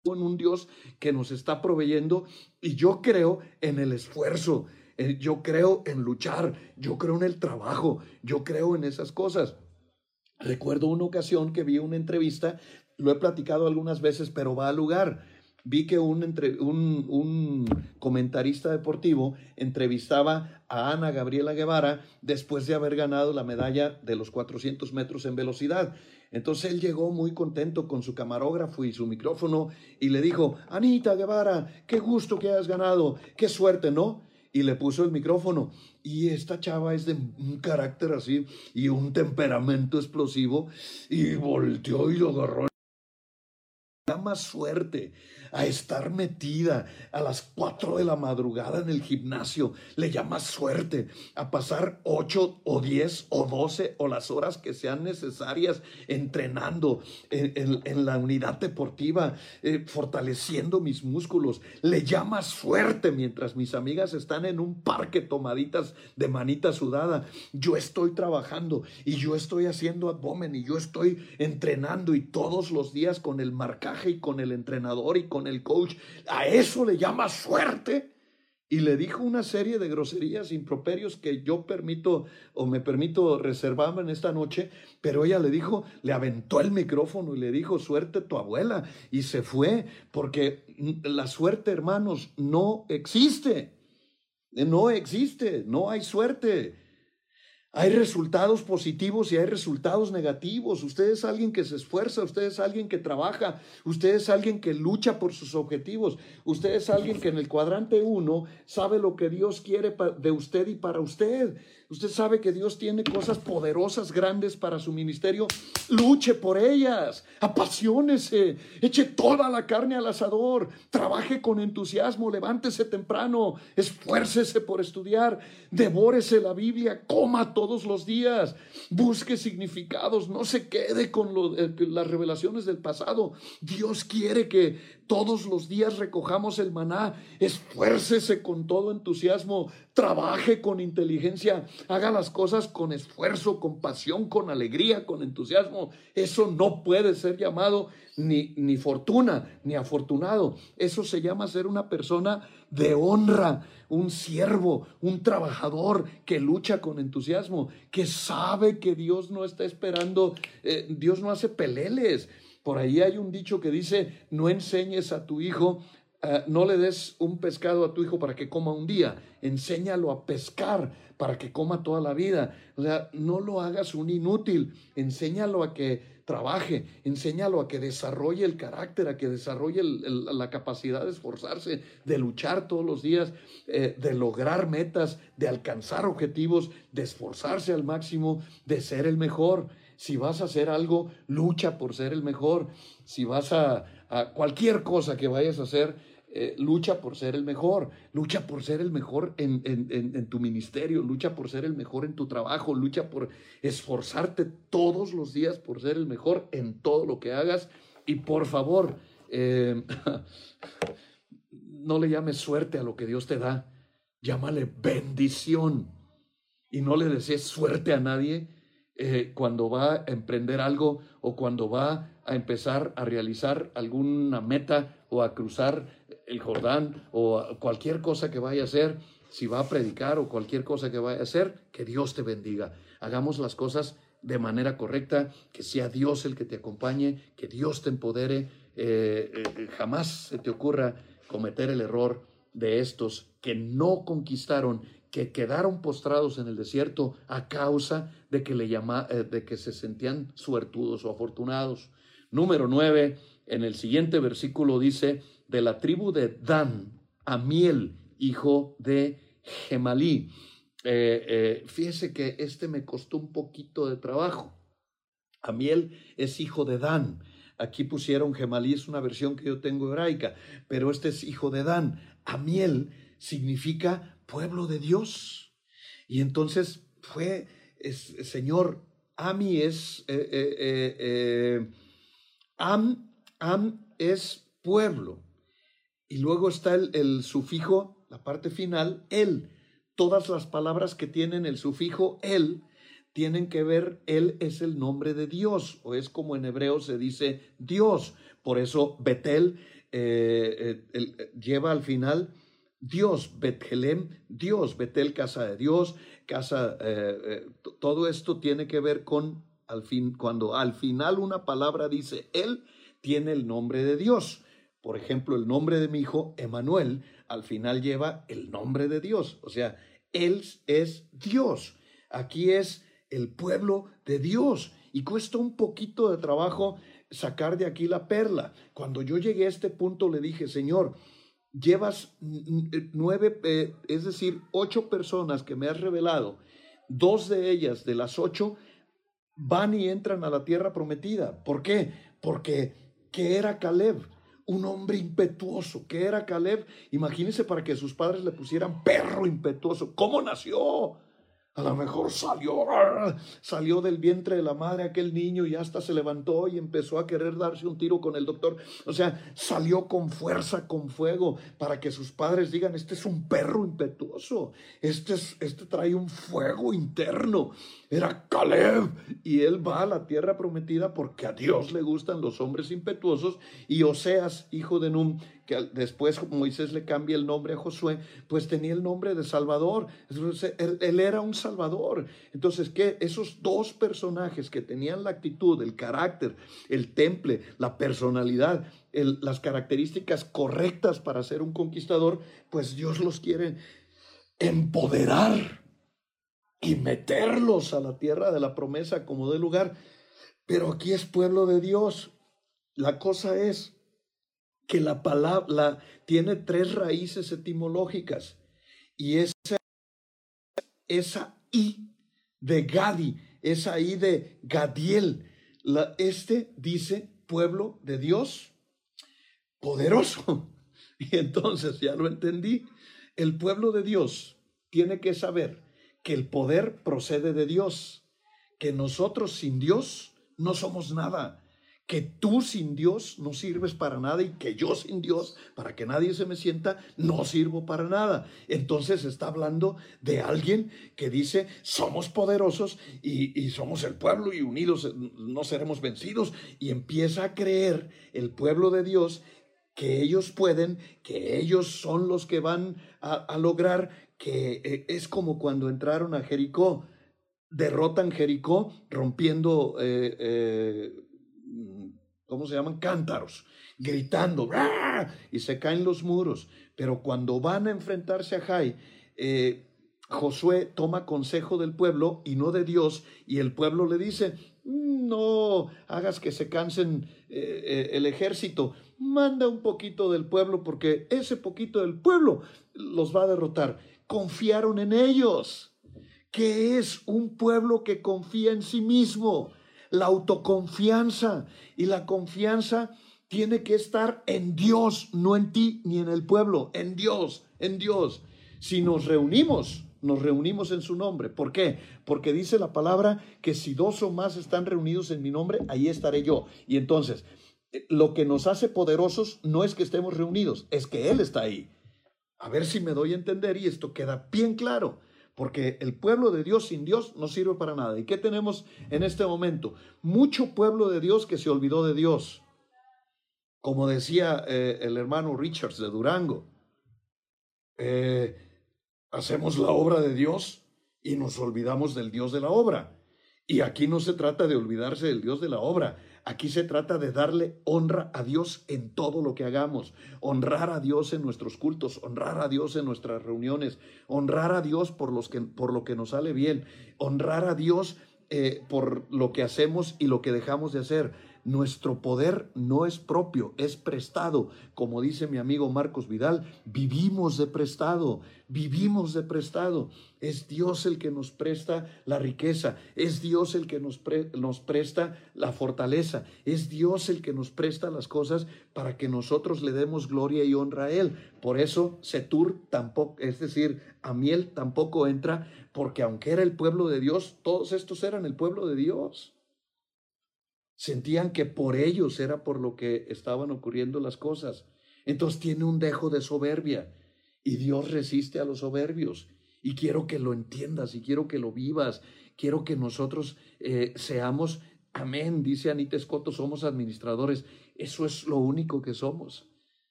en un Dios que nos está proveyendo y yo creo en el esfuerzo. Eh, yo creo en luchar, yo creo en el trabajo, yo creo en esas cosas. Recuerdo una ocasión que vi una entrevista, lo he platicado algunas veces, pero va al lugar. Vi que un, entre, un, un, comentarista deportivo entrevistaba a Ana Gabriela Guevara después de haber ganado la medalla de los 400 metros en velocidad. Entonces él llegó muy contento con su camarógrafo y su micrófono y le dijo, Anita Guevara, qué gusto que hayas ganado, qué suerte, ¿no? Y le puso el micrófono. Y esta chava es de un carácter así y un temperamento explosivo y volteó y lo agarró. Más suerte a estar metida a las 4 de la madrugada en el gimnasio, le llama suerte a pasar 8 o 10 o 12 o las horas que sean necesarias entrenando en, la unidad deportiva, eh, fortaleciendo mis músculos. Le llama suerte mientras mis amigas están en un parque tomaditas de manita sudada. Yo estoy trabajando y yo estoy haciendo abdomen y yo estoy entrenando y todos los días con el marcaje y con el entrenador y con el coach. A eso le llama suerte. Y le dijo una serie de groserías, improperios que yo permito o me permito reservarme en esta noche, pero ella le dijo, le aventó el micrófono y le dijo, suerte tu abuela. Y se fue, porque la suerte, hermanos, no existe. No existe, no hay suerte. Hay resultados positivos y hay resultados negativos. Usted es alguien que se esfuerza, usted es alguien que trabaja, usted es alguien que lucha por sus objetivos, usted es alguien que en el cuadrante uno sabe lo que Dios quiere de usted y para usted. Usted sabe que Dios tiene cosas poderosas, grandes para su ministerio. Luche por ellas, apasionese, eche toda la carne al asador, trabaje con entusiasmo, levántese temprano, esfuércese por estudiar, devórese la Biblia, coma todos los días, busque significados, no se quede con eh, las revelaciones del pasado. Dios quiere que todos los días recojamos el maná, esfuércese con todo entusiasmo, trabaje con inteligencia, haga las cosas con esfuerzo, con pasión, con alegría, con entusiasmo. Eso no puede ser llamado ni, ni fortuna, ni afortunado. Eso se llama ser una persona de honra, un siervo, un trabajador que lucha con entusiasmo, que sabe que Dios no está esperando, eh, Dios no hace peleles. Por ahí hay un dicho que dice, no enseñes a tu hijo, eh, no le des un pescado a tu hijo para que coma un día, enséñalo a pescar para que coma toda la vida. O sea, no lo hagas un inútil, enséñalo a que trabaje, enséñalo a que desarrolle el carácter, a que desarrolle la capacidad de esforzarse, de luchar todos los días, eh, de lograr metas, de alcanzar objetivos, de esforzarse al máximo, de ser el mejor. Si vas a hacer algo, lucha por ser el mejor. Si vas a, cualquier cosa que vayas a hacer, eh, lucha por ser el mejor, lucha por ser el mejor en, tu ministerio, lucha por ser el mejor en tu trabajo, lucha por esforzarte todos los días por ser el mejor en todo lo que hagas. Y por favor, eh, (laughs) no le llames suerte a lo que Dios te da, llámale bendición. Y no le desees suerte a nadie, eh, cuando va a emprender algo o cuando va a empezar a realizar alguna meta o a cruzar el Jordán o cualquier cosa que vaya a hacer, si va a predicar o cualquier cosa que vaya a hacer, que Dios te bendiga. Hagamos las cosas de manera correcta, que sea Dios el que te acompañe, que Dios te empodere. Eh, eh, jamás se te ocurra cometer el error de estos que no conquistaron que quedaron postrados en el desierto a causa de que, le llama, eh, de que se sentían suertudos o afortunados. Número nueve, en el siguiente versículo dice, de la tribu de Dan, Amiel, hijo de Gemalí. Eh, eh, fíjese que este me costó un poquito de trabajo. Amiel es hijo de Dan. Aquí pusieron Gemalí, es una versión que yo tengo hebraica, pero este es hijo de Dan. Amiel significa pueblo de Dios. Y entonces fue, Señor, Ami es, eh, eh, eh, Am, Am es pueblo. Y luego está el, el sufijo, la parte final, él. Todas las palabras que tienen el sufijo él tienen que ver, él es el nombre de Dios, o es como en hebreo se dice Dios. Por eso Betel lleva al final Dios, Bethelem, Dios, Betel, casa de Dios, casa, eh, eh, todo esto tiene que ver con, al fin, cuando al final una palabra dice Él, tiene el nombre de Dios. Por ejemplo, el nombre de mi hijo, Emanuel, al final lleva el nombre de Dios. O sea, Él es Dios. Aquí es el pueblo de Dios. Y cuesta un poquito de trabajo sacar de aquí la perla. Cuando yo llegué a este punto le dije, Señor, llevas nueve, eh, es decir, ocho personas que me has revelado, dos de ellas, de las ocho, van y entran a la tierra prometida. ¿Por qué? Porque, ¿qué era Caleb? Un hombre impetuoso. ¿Qué era Caleb? Imagínense para que sus padres le pusieran perro impetuoso. ¿Cómo nació? A lo mejor salió, salió del vientre de la madre aquel niño y hasta se levantó y empezó a querer darse un tiro con el doctor. O sea, salió con fuerza, con fuego, para que sus padres digan, este es un perro impetuoso, este, es, este trae un fuego interno. Era Caleb y él va a la tierra prometida porque a Dios le gustan los hombres impetuosos y Oseas, hijo de Num, que después Moisés le cambia el nombre a Josué, pues tenía el nombre de Salvador. él, era un Salvador. Entonces, ¿qué? Esos dos personajes que tenían la actitud, el carácter, el temple, la personalidad, las características correctas para ser un conquistador, pues Dios los quiere empoderar y meterlos a la tierra de la promesa como de lugar. Pero aquí es pueblo de Dios. La cosa es que la palabra tiene tres raíces etimológicas y esa, esa I de Gadi, es ahí de Gadiel. Este dice pueblo de Dios poderoso. (laughs) Y entonces ya lo entendí. El pueblo de Dios tiene que saber que el poder procede de Dios, que nosotros sin Dios no somos nada, que tú sin Dios no sirves para nada y que yo sin Dios, para que nadie se me sienta, no sirvo para nada. Entonces está hablando de alguien que dice, somos poderosos y, somos el pueblo y unidos no seremos vencidos. Y empieza a creer el pueblo de Dios que ellos pueden, que ellos son los que van a, lograr, que eh, es como cuando entraron a Jericó, derrotan Jericó rompiendo... Eh, eh, ¿cómo se llaman? Cántaros, gritando, y se caen los muros. Pero cuando van a enfrentarse a Jai, eh, Josué toma consejo del pueblo y no de Dios, y el pueblo le dice, no hagas que se cansen eh, eh, el ejército, manda un poquito del pueblo, porque ese poquito del pueblo los va a derrotar. Confiaron en ellos, que es un pueblo que confía en sí mismo la autoconfianza. Y la confianza tiene que estar en Dios, no en ti ni en el pueblo, en Dios, en Dios. Si nos reunimos, nos reunimos en su nombre. ¿Por qué? Porque dice la palabra que si dos o más están reunidos en mi nombre, ahí estaré yo. Y entonces, lo que nos hace poderosos no es que estemos reunidos, es que Él está ahí. A ver si me doy a entender y esto queda bien claro porque el pueblo de Dios sin Dios no sirve para nada. ¿Y qué tenemos en este momento? Mucho pueblo de Dios que se olvidó de Dios. Como decía eh, el hermano Richards de Durango, eh, hacemos la obra de Dios y nos olvidamos del Dios de la obra. Y aquí no se trata de olvidarse del Dios de la obra, Aquí se trata de darle honra a Dios en todo lo que hagamos, honrar a Dios en nuestros cultos, honrar a Dios en nuestras reuniones, honrar a Dios por, los que, por lo que nos sale bien, honrar a Dios eh, por lo que hacemos y lo que dejamos de hacer. Nuestro poder no es propio, es prestado. Como dice mi amigo Marcos Vidal, vivimos de prestado, vivimos de prestado. Es Dios el que nos presta la riqueza, es Dios el que nos, nos presta la fortaleza, es Dios el que nos presta las cosas para que nosotros le demos gloria y honra a Él. Por eso Setur tampoco, es decir, Amiel tampoco entra, porque aunque era el pueblo de Dios, todos estos eran el pueblo de Dios sentían que por ellos era por lo que estaban ocurriendo las cosas. Entonces tiene un dejo de soberbia y Dios resiste a los soberbios. Y quiero que lo entiendas y quiero que lo vivas. Quiero que nosotros eh, seamos, amén, dice Anita Escoto, somos administradores. Eso es lo único que somos.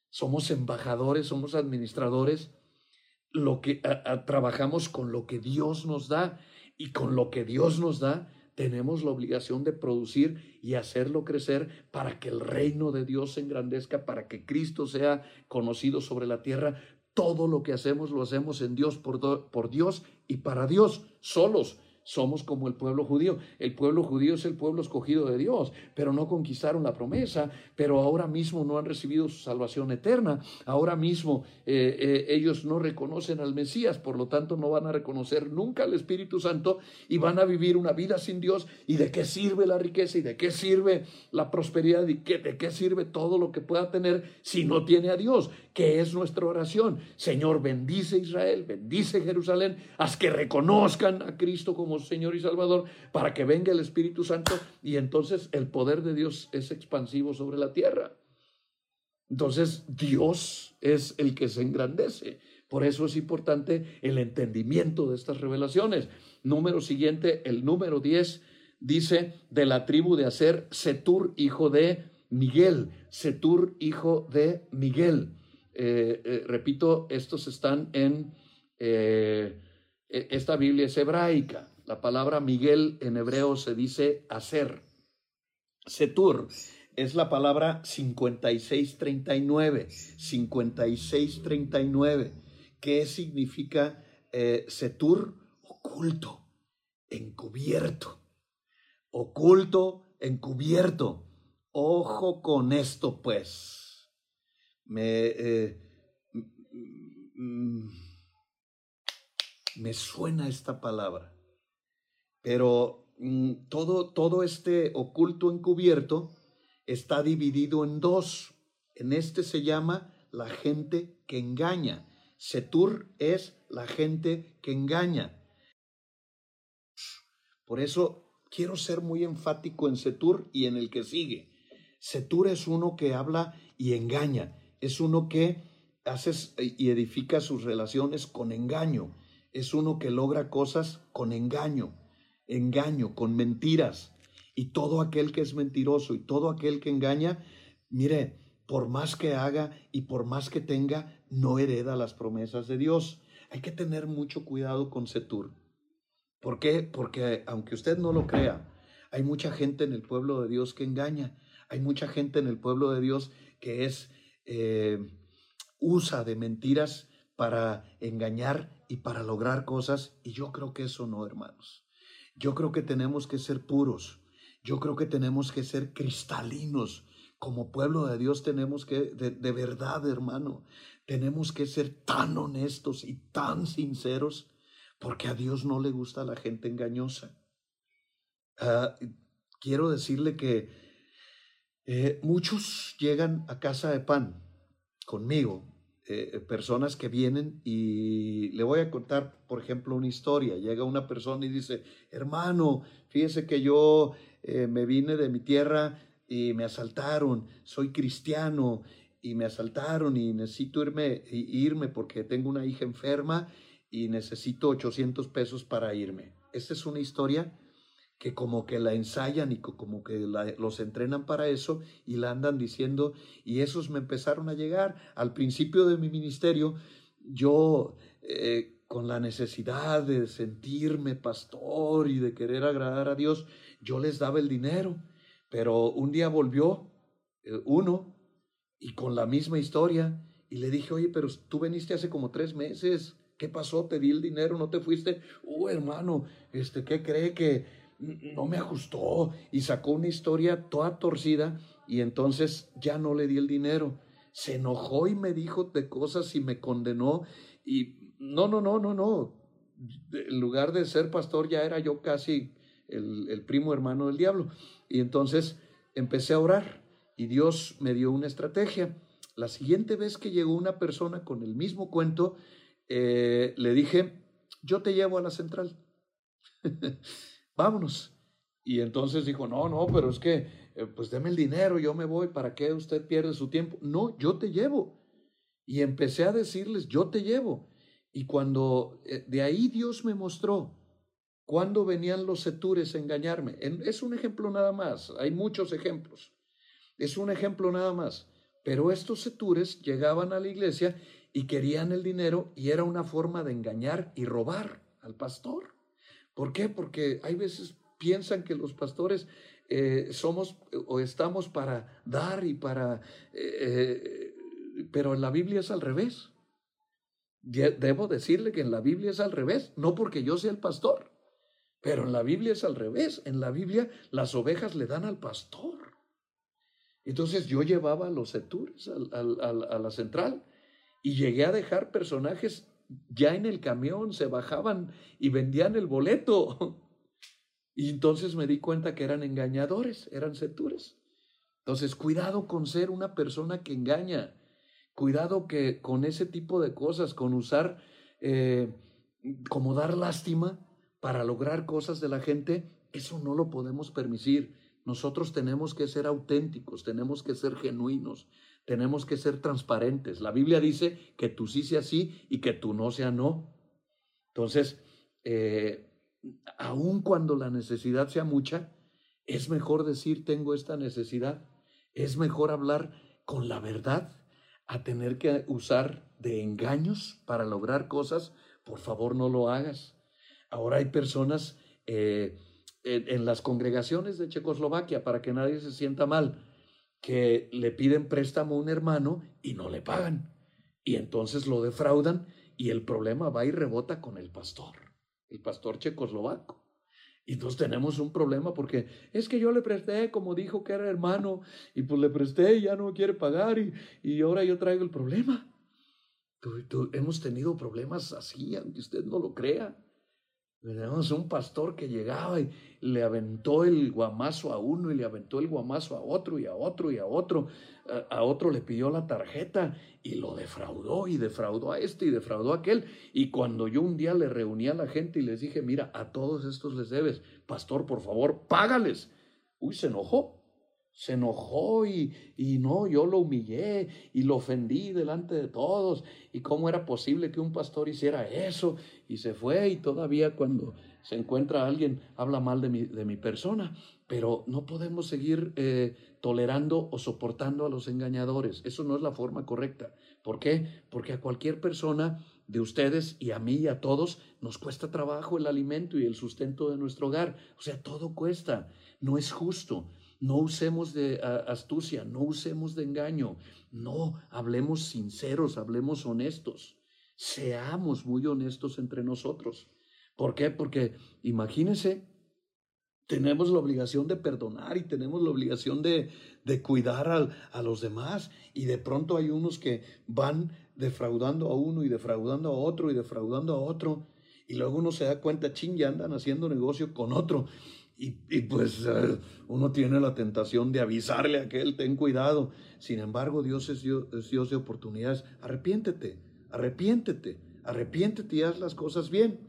Somos embajadores, somos administradores. Lo que trabajamos con lo que Dios nos da y con lo que Dios nos da tenemos la obligación de producir y hacerlo crecer para que el reino de Dios se engrandezca, para que Cristo sea conocido sobre la tierra. Todo lo que hacemos lo hacemos en Dios, por, por Dios y para Dios, solos somos como el pueblo judío. El pueblo judío es el pueblo escogido de Dios, pero no conquistaron la promesa, pero ahora mismo no han recibido su salvación eterna. Ahora mismo eh, eh, ellos no reconocen al Mesías, por lo tanto no van a reconocer nunca al Espíritu Santo y van a vivir una vida sin Dios. ¿Y de qué sirve la riqueza? ¿Y de qué sirve la prosperidad? ¿Y de qué sirve todo lo que pueda tener si no tiene a Dios? Que es nuestra oración. Señor, bendice Israel, bendice Jerusalén, haz que reconozcan a Cristo como Señor y Salvador para que venga el Espíritu Santo y entonces el poder de Dios es expansivo sobre la tierra. Entonces Dios es el que se engrandece. Por eso es importante el entendimiento de estas revelaciones. Número siguiente, el número 10 dice de la tribu de Aser, Setur, hijo de Miguel. Setur, hijo de Miguel. Eh, eh, repito, estos están en, eh, e, esta Biblia es hebraica. La palabra Miguel en hebreo se dice hacer. Setur es la palabra 5639. 5639. ¿Qué significa Setur? Oculto, encubierto. Oculto, encubierto. Ojo con esto, pues me, eh, me suena esta palabra. Pero mm, todo, todo este oculto encubierto está dividido en dos. En este se llama la gente que engaña. Setur es la gente que engaña. Por eso quiero ser muy enfático en Setur y en el que sigue. Setur es uno que habla y engaña, es uno que hace y edifica sus relaciones con engaño, es uno que logra cosas con engaño, engaño, con mentiras. Y todo aquel que es mentiroso y todo aquel que engaña, mire, por más que haga y por más que tenga, no hereda las promesas de Dios. Hay que tener mucho cuidado con Setur. ¿Por qué? Porque aunque usted no lo crea, hay mucha gente en el pueblo de Dios que engaña. Hay mucha gente en el pueblo de Dios que es eh, usa de mentiras para engañar y para lograr cosas. Y yo creo que eso no, hermanos. Yo creo que tenemos que ser puros. Yo creo que tenemos que ser cristalinos. Como pueblo de Dios tenemos que, de verdad, hermano, tenemos que ser tan honestos y tan sinceros porque a Dios no le gusta la gente engañosa. Ah, quiero decirle que eh, muchos llegan a casa de pan conmigo, eh, personas que vienen y le voy a contar, por ejemplo, una historia. Llega una persona y dice, hermano, fíjese que yo eh, me vine de mi tierra y me asaltaron, soy cristiano y me asaltaron y necesito irme, irme porque tengo una hija enferma y necesito 800 pesos para irme. Esta es una historia que como que la ensayan y como que los entrenan para eso y la andan diciendo y esos me empezaron a llegar. Al principio de mi ministerio, yo eh, con la necesidad de sentirme pastor y de querer agradar a Dios, yo les daba el dinero, pero un día volvió eh, uno y con la misma historia y le dije, oye, pero tú veniste hace como tres meses ¿Qué pasó? Te di el dinero, no te fuiste. Uh, hermano, este, ¿qué cree que no me ajustó? Y sacó una historia toda torcida y entonces ya no le di el dinero. Se enojó y me dijo de cosas y me condenó. Y no, no, no, no, no. En lugar de ser pastor ya era yo casi el, el primo hermano del diablo. Y entonces empecé a orar y Dios me dio una estrategia. La siguiente vez que llegó una persona con el mismo cuento, eh, le dije, yo te llevo a la central, (laughs) vámonos. Y entonces dijo, no, no, pero es que, eh, pues deme el dinero, yo me voy, ¿para qué usted pierde su tiempo? No, yo te llevo. Y empecé a decirles, yo te llevo. Y cuando eh, de ahí Dios me mostró cuando venían los setures a engañarme. es un ejemplo nada más, hay muchos ejemplos. Es un ejemplo nada más. Pero estos setures llegaban a la iglesia y querían el dinero y era una forma de engañar y robar al pastor. ¿Por qué? Porque hay veces piensan que los pastores eh, somos o estamos para dar y para... Eh, pero en la Biblia es al revés. Debo decirle que en la Biblia es al revés, no porque yo sea el pastor, pero en la Biblia es al revés. En la Biblia las ovejas le dan al pastor. Entonces yo llevaba a los etures a la central y llegué a dejar personajes ya en el camión, se bajaban y vendían el boleto. (laughs) Y entonces me di cuenta que eran engañadores, eran setures. Entonces, cuidado con ser una persona que engaña. Cuidado que con ese tipo de cosas, con usar eh, como dar lástima para lograr cosas de la gente, eso no lo podemos permitir. Nosotros tenemos que ser auténticos, tenemos que ser genuinos, tenemos que ser transparentes. La Biblia dice que tú sí sea sí y que tú no sea no. Entonces, eh, aun cuando la necesidad sea mucha, es mejor decir tengo esta necesidad. Es mejor hablar con la verdad a tener que usar de engaños para lograr cosas. Por favor, no lo hagas. Ahora hay personas eh, en las congregaciones de Checoslovaquia, para que nadie se sienta mal, que le piden préstamo a un hermano y no le pagan. Y entonces lo defraudan y el problema va y rebota con el pastor, el pastor checoslovaco. Y entonces tenemos un problema porque es que yo le presté como dijo que era hermano y pues le presté y ya no quiere pagar y, y ahora yo traigo el problema. hemos tenido problemas así, aunque usted no lo crea. Tenemos un pastor que llegaba y le aventó el guamazo a uno y le aventó el guamazo a otro y a otro y a otro. A, otro le pidió la tarjeta y lo defraudó y defraudó a este y defraudó a aquel. Y cuando yo un día le reuní a la gente y les dije, mira, a todos estos les debes, pastor, por favor, págales. Uy, se enojó se enojó y, y, no, yo lo humillé y lo ofendí delante de todos. ¿Y cómo era posible que un pastor hiciera eso? Y se fue y todavía cuando se encuentra alguien habla mal de mi, de mi persona. Pero no podemos seguir eh, tolerando o soportando a los engañadores. Eso no es la forma correcta. ¿Por qué? Porque a cualquier persona de ustedes y a mí y a todos nos cuesta trabajo el alimento y el sustento de nuestro hogar. O sea, todo cuesta. No es justo. No usemos de astucia, no usemos de engaño, no, hablemos sinceros, hablemos honestos, seamos muy honestos entre nosotros. ¿Por qué? Porque imagínense, tenemos la obligación de perdonar y tenemos la obligación de, de cuidar a, a los demás. Y de pronto hay unos que van defraudando a uno y defraudando a otro y defraudando a otro. Y luego uno se da cuenta, ching, ya andan haciendo negocio con otro y, pues uno tiene la tentación de avisarle a aquel, ten cuidado. Sin embargo, Dios es, Dios de oportunidades. Arrepiéntete, arrepiéntete, arrepiéntete y haz las cosas bien.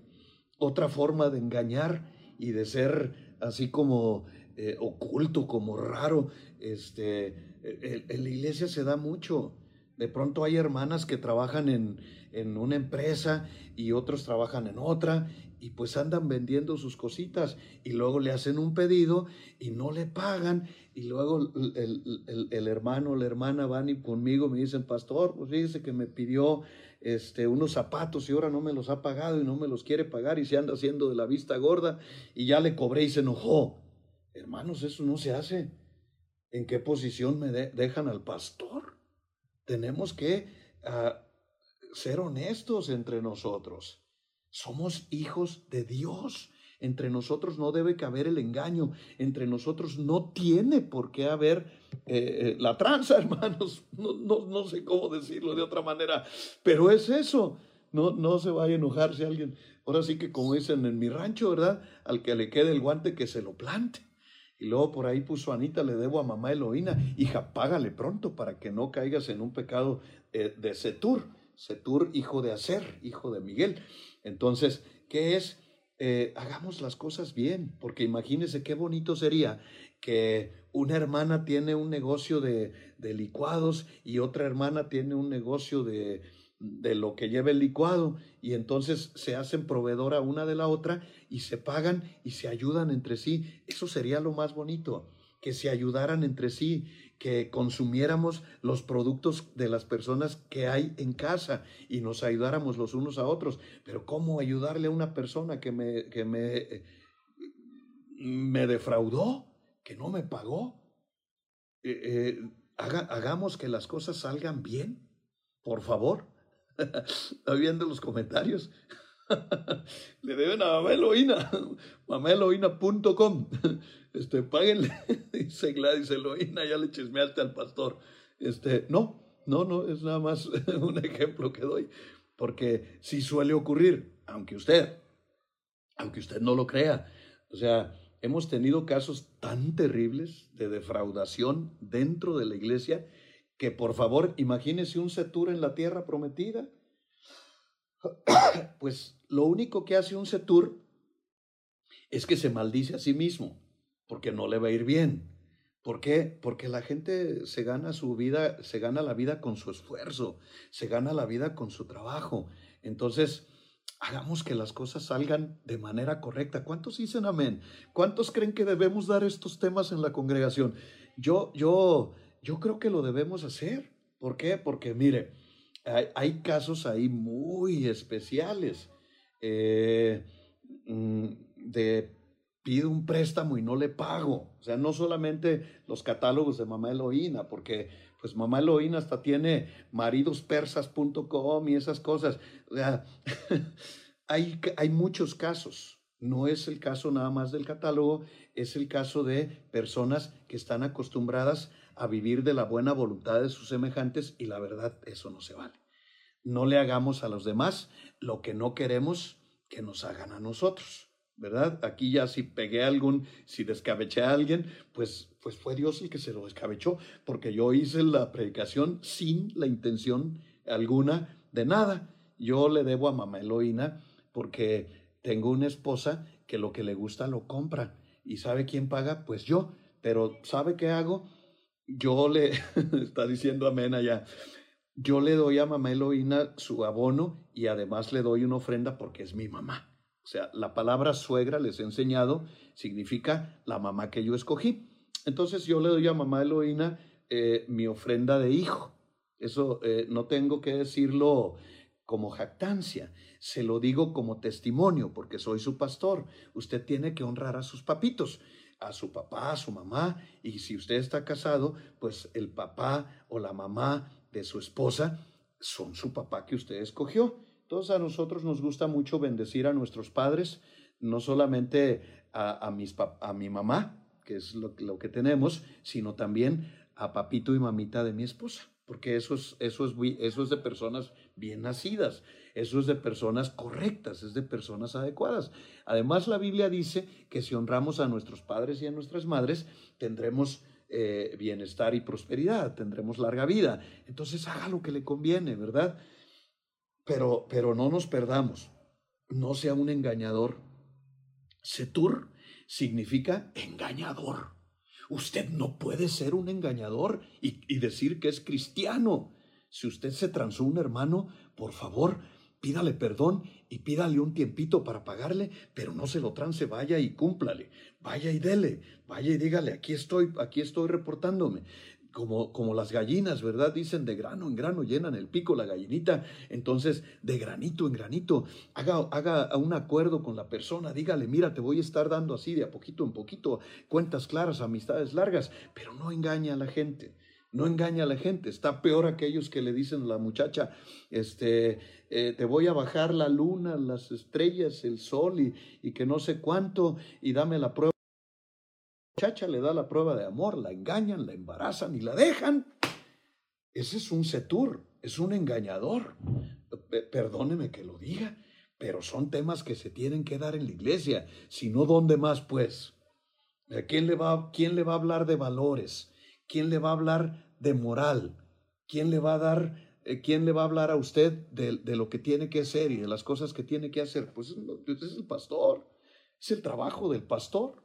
Otra forma de engañar y de ser así como eh, oculto, como raro, este, en la iglesia se da mucho. De pronto hay hermanas que trabajan en, en una empresa y otros trabajan en otra y pues andan vendiendo sus cositas y luego le hacen un pedido y no le pagan y luego el, hermano o la hermana van y conmigo me dicen, pastor, pues fíjese que me pidió este, unos zapatos y ahora no me los ha pagado y no me los quiere pagar y se anda haciendo de la vista gorda y ya le cobré y se enojó. Hermanos, eso no se hace. ¿En qué posición me dejan al pastor? Tenemos que ah, ser honestos entre nosotros. Somos hijos de Dios. Entre nosotros no debe caber el engaño. Entre nosotros no tiene por qué haber eh, eh, la tranza, (laughs) hermanos. No, no, no, sé cómo decirlo de otra manera, pero es eso. No, no se vaya a enojarse alguien. Ahora sí que como dicen en mi rancho, ¿verdad? Al que le quede el guante que se lo plante. Y luego por ahí puso Anita, le debo a mamá Eloína, hija, págale pronto para que no caigas en un pecado eh, de Setur. Setur, hijo de Acer, hijo de Miguel. Entonces, ¿qué es? Eh, hagamos las cosas bien, porque imagínense qué bonito sería que una hermana tiene un negocio de, de licuados y otra hermana tiene un negocio de, de lo que lleva el licuado y entonces se hacen proveedora una de la otra y se pagan y se ayudan entre sí. Eso sería lo más bonito, que se ayudaran entre sí, que consumiéramos los productos de las personas que hay en casa y nos ayudáramos los unos a otros. Pero ¿cómo ayudarle a una persona que me, que me, me defraudó, que no me pagó? Eh, eh, hagamos que las cosas salgan bien, por favor. (laughs) viendo los comentarios. (laughs) Le deben a Mamá Eloína. (laughs) Este, páguenle, (laughs) dice Gladys Eloína, ya le chismeaste al pastor. Este, no, no, no, es nada más un ejemplo que doy. Porque si suele ocurrir, aunque usted, aunque usted no lo crea. O sea, hemos tenido casos tan terribles de defraudación dentro de la iglesia que por favor imagínese un Setur en la tierra prometida. (coughs) Pues lo único que hace un Setur es que se maldice a sí mismo, porque no le va a ir bien. ¿Por qué? Porque la gente se gana su vida, se gana la vida con su esfuerzo, se gana la vida con su trabajo. Entonces, hagamos que las cosas salgan de manera correcta. ¿Cuántos dicen amén? ¿Cuántos creen que debemos dar estos temas en la congregación? Yo, yo, yo creo que lo debemos hacer. ¿Por qué? Porque mire, hay, casos ahí muy especiales eh, mm, de pido un préstamo y no le pago. O sea, no solamente los catálogos de Mamá Eloína, porque pues Mamá Eloína hasta tiene maridospersas.com y esas cosas. O sea, (laughs) hay, hay muchos casos. No es el caso nada más del catálogo, es el caso de personas que están acostumbradas a vivir de la buena voluntad de sus semejantes y la verdad, eso no se vale. No le hagamos a los demás lo que no queremos que nos hagan a nosotros. ¿Verdad? Aquí ya si pegué a algún, si descabeché a alguien, pues, pues fue Dios el que se lo descabechó, porque yo hice la predicación sin la intención alguna de nada. Yo le debo a mamá Eloína porque tengo una esposa que lo que le gusta lo compra. ¿Y sabe quién paga? Pues yo. Pero ¿sabe qué hago? Yo le, (laughs) está diciendo amén allá, yo le doy a mamá Eloína su abono y además le doy una ofrenda porque es mi mamá. O sea, la palabra suegra, les he enseñado, significa la mamá que yo escogí. Entonces yo le doy a mamá Eloína eh, mi ofrenda de hijo. Eso eh, no tengo que decirlo como jactancia, se lo digo como testimonio, porque soy su pastor. Usted tiene que honrar a sus papitos, a su papá, a su mamá, y si usted está casado, pues el papá o la mamá de su esposa son su papá que usted escogió. Entonces a nosotros nos gusta mucho bendecir a nuestros padres, no solamente a, mis, a mi mamá, que es lo, que tenemos, sino también a papito y mamita de mi esposa porque eso es, eso, es, eso es de personas bien nacidas, eso es de personas correctas, es de personas adecuadas. Además, la Biblia dice que si honramos a nuestros padres y a nuestras madres, tendremos eh, bienestar y prosperidad, tendremos larga vida. Entonces, haga lo que le conviene, ¿verdad? Pero, pero no nos perdamos, no sea un engañador. Setur significa engañador. Usted no puede ser un engañador y, decir que es cristiano. Si usted se transó un hermano, por favor, pídale perdón y pídale un tiempito para pagarle, pero no se lo trance, vaya y cúmplale, vaya y dele, vaya y dígale, aquí estoy, aquí estoy reportándome como, como las gallinas, ¿verdad? Dicen de grano en grano llenan el pico la gallinita. Entonces, de granito en granito, haga, haga un acuerdo con la persona, dígale, mira, te voy a estar dando así de a poquito en poquito, cuentas claras, amistades largas, pero no engaña a la gente. No engaña a la gente, está peor aquellos que le dicen a la muchacha, este, eh, te voy a bajar la luna, las estrellas, el sol y, que no sé cuánto, y dame la prueba muchacha le da la prueba de amor, la engañan, la embarazan y la dejan. Ese es un setur, es un engañador. Perdóneme que lo diga, pero son temas que se tienen que dar en la iglesia. Si no, ¿dónde más, pues? ¿Quién le, va, ¿Quién le va a hablar de valores? ¿Quién le va a hablar de moral? ¿Quién le va a dar, eh, quién le va a hablar a usted de, de, lo que tiene que hacer y de las cosas que tiene que hacer? Pues es el pastor, es el trabajo del pastor.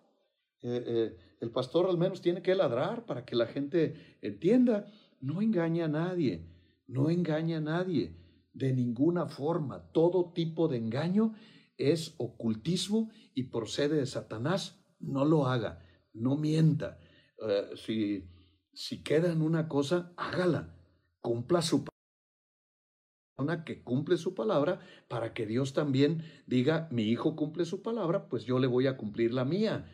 Eh, eh, el pastor al menos tiene que ladrar para que la gente entienda. No engaña a nadie, no engaña a nadie de ninguna forma. Todo tipo de engaño es ocultismo y procede de Satanás. No lo haga, no mienta. Si, si queda en una cosa, hágala, cumpla su palabra que cumple su palabra para que Dios también diga, mi hijo cumple su palabra, pues yo le voy a cumplir la mía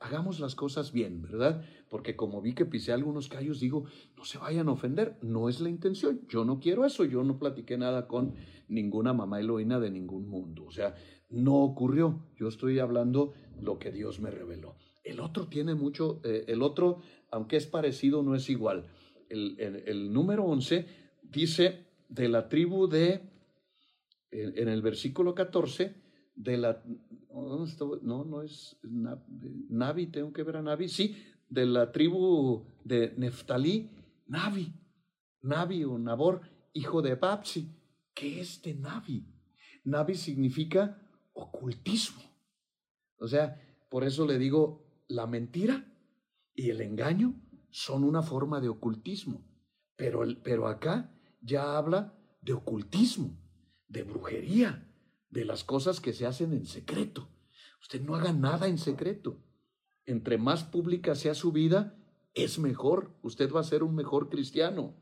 hagamos las cosas bien, ¿verdad? Porque como vi que pisé algunos callos, digo, no se vayan a ofender, no es la intención, yo no quiero eso, yo no platiqué nada con ninguna mamá Eloína de ningún mundo, o sea, no ocurrió, yo estoy hablando lo que Dios me reveló. El otro tiene mucho, eh, el otro, aunque es parecido, no es igual. El, el número 11 dice de la tribu de, en el versículo 14, de la, no, no es Navi, tengo que ver a Navi, sí, de la tribu de Neftalí, Navi, Navi o Nabor, hijo de Babsi. ¿Qué es de Navi? Navi significa ocultismo. O sea, por eso le digo, la mentira y el engaño son una forma de ocultismo. Pero, pero acá ya habla de ocultismo, de brujería, de las cosas que se hacen en secreto. Usted no haga nada en secreto. Entre más pública sea su vida, es mejor. Usted va a ser un mejor cristiano.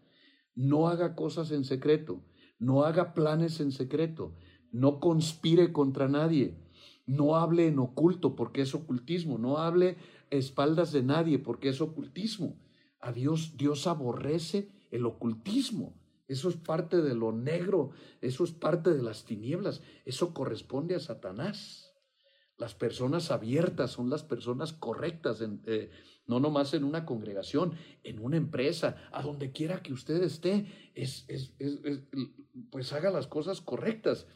No haga cosas en secreto. No haga planes en secreto. No conspire contra nadie. No hable en oculto porque es ocultismo. No hable espaldas de nadie porque es ocultismo. A Dios, Dios aborrece el ocultismo. Eso es parte de lo negro, eso es parte de las tinieblas, eso corresponde a Satanás. Las personas abiertas son las personas correctas, eh, no nomás en una congregación, en una empresa, a donde quiera que usted esté, es, pues haga las cosas correctas.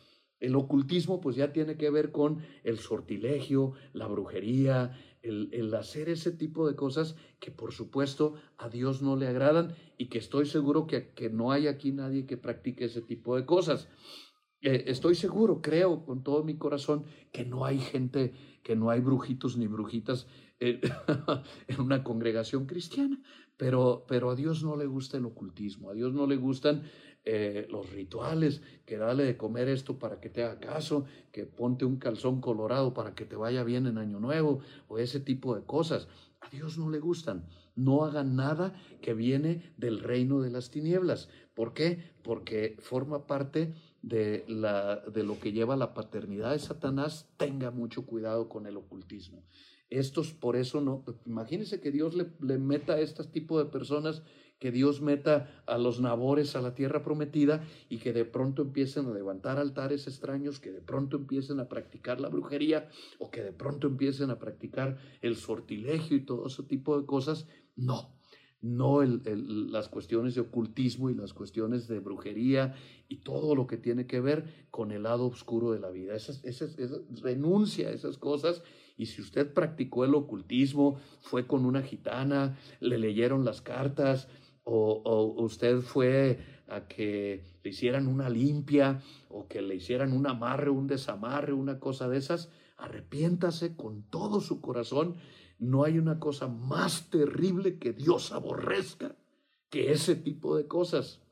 El ocultismo pues ya tiene que ver con el sortilegio, la brujería, el, hacer ese tipo de cosas que por supuesto a Dios no le agradan y que estoy seguro que, que no hay aquí nadie que practique ese tipo de cosas. Eh, estoy seguro, creo con todo mi corazón que no hay gente, que no hay brujitos ni brujitas (laughs) en una congregación cristiana, pero, pero a Dios no le gusta el ocultismo, a Dios no le gustan eh, los rituales, que dale de comer esto para que te haga caso, que ponte un calzón colorado para que te vaya bien en Año Nuevo, o ese tipo de cosas. A Dios no le gustan. No hagan nada que viene del reino de las tinieblas. ¿Por qué? Porque forma parte de, la, de lo que lleva la paternidad de Satanás. Tenga mucho cuidado con el ocultismo. Estos, por eso no, imagínense que Dios le, meta a este tipo de personas que Dios meta a los nabores a la tierra prometida y que de pronto empiecen a levantar altares extraños, que de pronto empiecen a practicar la brujería o que de pronto empiecen a practicar el sortilegio y todo ese tipo de cosas. No, no las cuestiones de ocultismo y las cuestiones de brujería y todo lo que tiene que ver con el lado oscuro de la vida. Renuncia a esas cosas y si usted practicó el ocultismo, fue con una gitana, le leyeron las cartas, o, usted fue a que le hicieran una limpia o que le hicieran un amarre, un desamarre, una cosa de esas, arrepiéntase con todo su corazón. No hay una cosa más terrible que Dios aborrezca que ese tipo de cosas.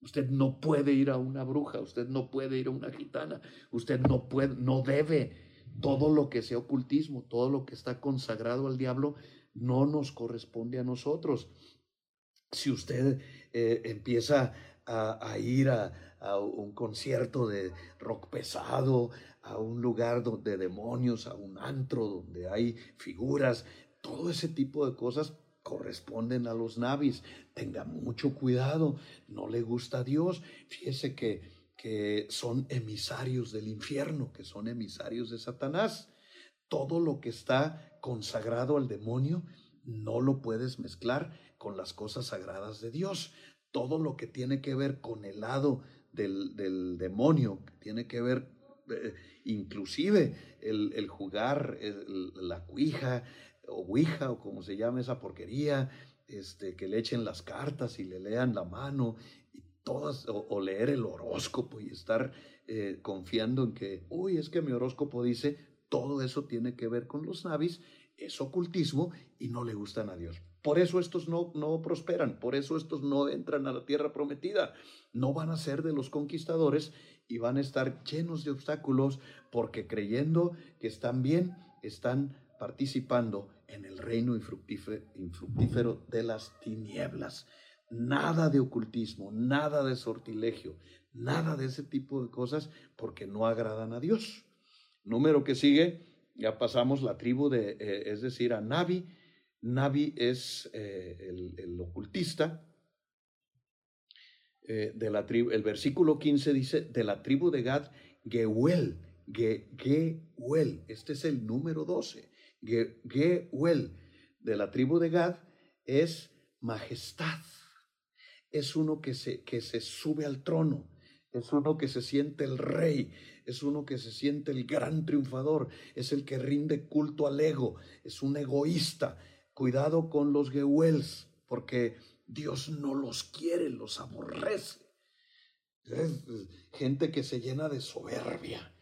Usted no puede ir a una bruja, usted no puede ir a una gitana, usted no puede, no debe. Todo lo que sea ocultismo, todo lo que está consagrado al diablo, no nos corresponde a nosotros si usted eh, empieza a, ir a, un concierto de rock pesado, a un lugar de demonios, a un antro donde hay figuras, todo ese tipo de cosas corresponden a los navis. Tenga mucho cuidado, no le gusta a Dios. Fíjese que, que son emisarios del infierno, que son emisarios de Satanás. Todo lo que está consagrado al demonio no lo puedes mezclar con las cosas sagradas de Dios. Todo lo que tiene que ver con el lado del, demonio, que tiene que ver eh, inclusive el, jugar la cuija o ouija o como se llama esa porquería, este, que le echen las cartas y le lean la mano o, leer el horóscopo y estar eh, confiando en que, uy, es que mi horóscopo dice, todo eso tiene que ver con los navis, es ocultismo y no le gustan a Dios. Por eso estos no, no prosperan, por eso estos no entran a la tierra prometida. No van a ser de los conquistadores y van a estar llenos de obstáculos porque creyendo que están bien, están participando en el reino infructífero, de las tinieblas. Nada de ocultismo, nada de sortilegio, nada de ese tipo de cosas porque no agradan a Dios. Número que sigue, ya pasamos la tribu de, eh, es decir, a Navi, Navi es eh, el, ocultista. Eh, de la tribu, el versículo 15 dice, de la tribu de Gad, Geuel, Geuel, este es el número 12, Geuel, de la tribu de Gad, es majestad, es uno que se, que se sube al trono, es uno que se siente el rey, es uno que se siente el gran triunfador, es el que rinde culto al ego, es un egoísta, Cuidado con los Gehuels, porque Dios no los quiere, los aborrece. Es gente que se llena de soberbia.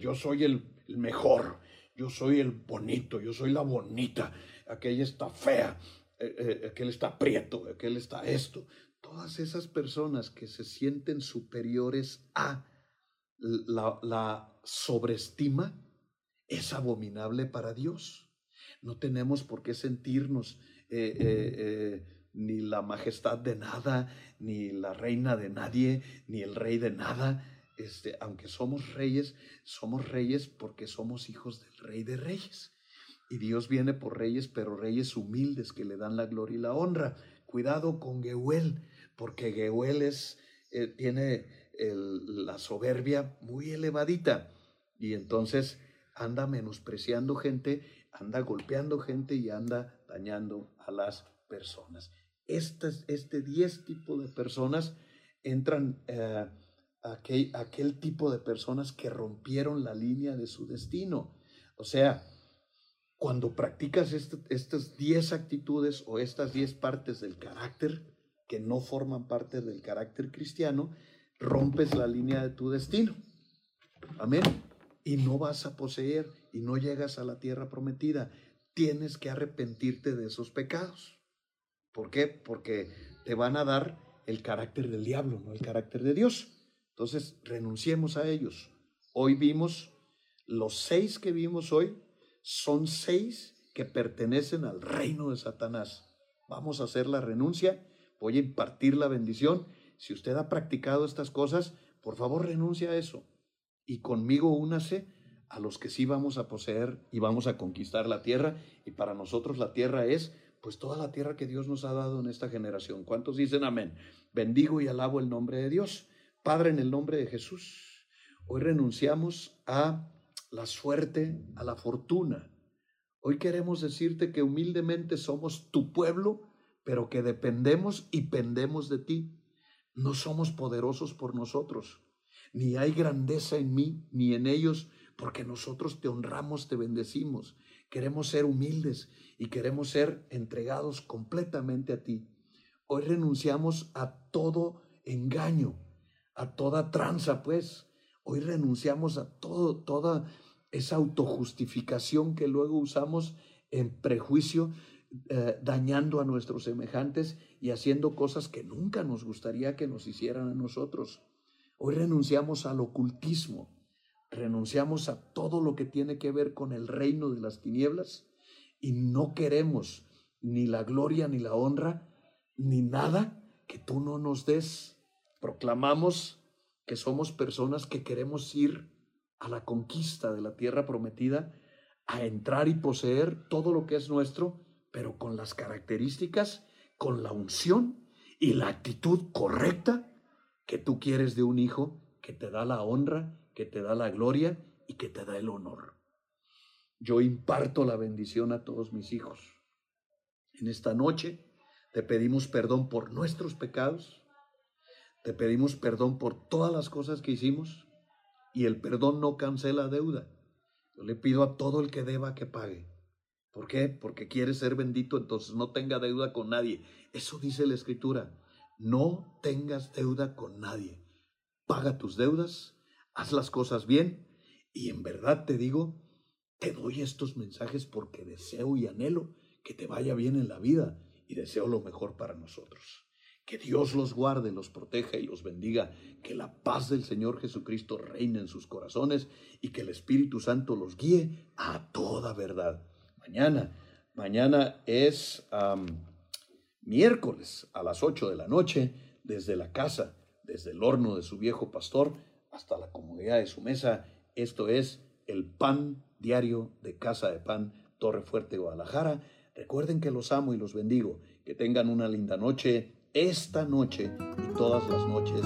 yo soy el, mejor, yo soy el bonito, yo soy la bonita, aquella está fea, eh, eh, aquel está prieto, aquel está esto. Todas esas personas que se sienten superiores a la, sobreestima es abominable para Dios. No tenemos por qué sentirnos eh, eh, eh, ni la majestad de nada, ni la reina de nadie, ni el rey de nada. Este, aunque somos reyes, somos reyes porque somos hijos del rey de reyes. Y Dios viene por reyes, pero reyes humildes que le dan la gloria y la honra. Cuidado con Geuel, porque Geuel es, tiene la soberbia muy elevadita y entonces anda menospreciando gente anda golpeando gente y anda dañando a las personas. Este, este 10 tipos de personas entran eh, aquel, aquel tipo de personas que rompieron la línea de su destino. O sea, cuando practicas este, estas 10 actitudes o estas 10 partes del carácter que no forman parte del carácter cristiano, rompes la línea de tu destino. Amén. Y no vas a poseer y no llegas a la tierra prometida. Tienes que arrepentirte de esos pecados. ¿Por qué? Porque te van a dar el carácter del diablo, no el carácter de Dios. Entonces, renunciemos a ellos. Hoy vimos, los seis que vimos hoy, son seis que pertenecen al reino de Satanás. Vamos a hacer la renuncia, voy a impartir la bendición. Si usted ha practicado estas cosas, por favor renuncia a eso. Y conmigo únase a los que sí vamos a poseer y vamos a conquistar la tierra. Y para nosotros la tierra es pues toda la tierra que Dios nos ha dado en esta generación. ¿Cuántos dicen amén? Bendigo y alabo el nombre de Dios. Padre, en el nombre de Jesús, hoy renunciamos a la suerte, a la fortuna. Hoy queremos decirte que humildemente somos tu pueblo, pero que dependemos y pendemos de ti. No somos poderosos por nosotros, ni hay grandeza en mí ni en ellos, porque nosotros te honramos, te bendecimos. Queremos ser humildes y queremos ser entregados completamente a ti. Hoy renunciamos a todo engaño, a toda tranza, pues. Hoy renunciamos a todo, toda esa autojustificación que luego usamos en prejuicio, eh, dañando a nuestros semejantes y haciendo cosas que nunca nos gustaría que nos hicieran a nosotros. Hoy renunciamos al ocultismo, renunciamos a todo lo que tiene que ver con el reino de las tinieblas y no queremos ni la gloria ni la honra ni nada que tú no nos des. Proclamamos que somos personas que queremos ir a la conquista de la tierra prometida, a entrar y poseer todo lo que es nuestro, pero con las características, con la unción y la actitud correcta que tú quieres de un hijo que te da la honra, que te da la gloria y que te da el honor. Yo imparto la bendición a todos mis hijos. En esta noche te pedimos perdón por nuestros pecados, te pedimos perdón por todas las cosas que hicimos y el perdón no cancela deuda. Yo le pido a todo el que deba que pague. ¿Por qué? Porque quiere ser bendito, entonces no tenga deuda con nadie. Eso dice la escritura. No tengas deuda con nadie. Paga tus deudas, haz las cosas bien y en verdad te digo, te doy estos mensajes porque deseo y anhelo que te vaya bien en la vida y deseo lo mejor para nosotros. Que Dios los guarde, los proteja y los bendiga. Que la paz del Señor Jesucristo reine en sus corazones y que el Espíritu Santo los guíe a toda verdad. Mañana, mañana es miércoles a las 8 de la noche, desde la casa, desde el horno de su viejo pastor hasta la comodidad de su mesa. Esto es el pan diario de Casa de Pan, Torre Fuerte, Guadalajara. Recuerden que los amo y los bendigo. Que tengan una linda noche esta noche y todas las noches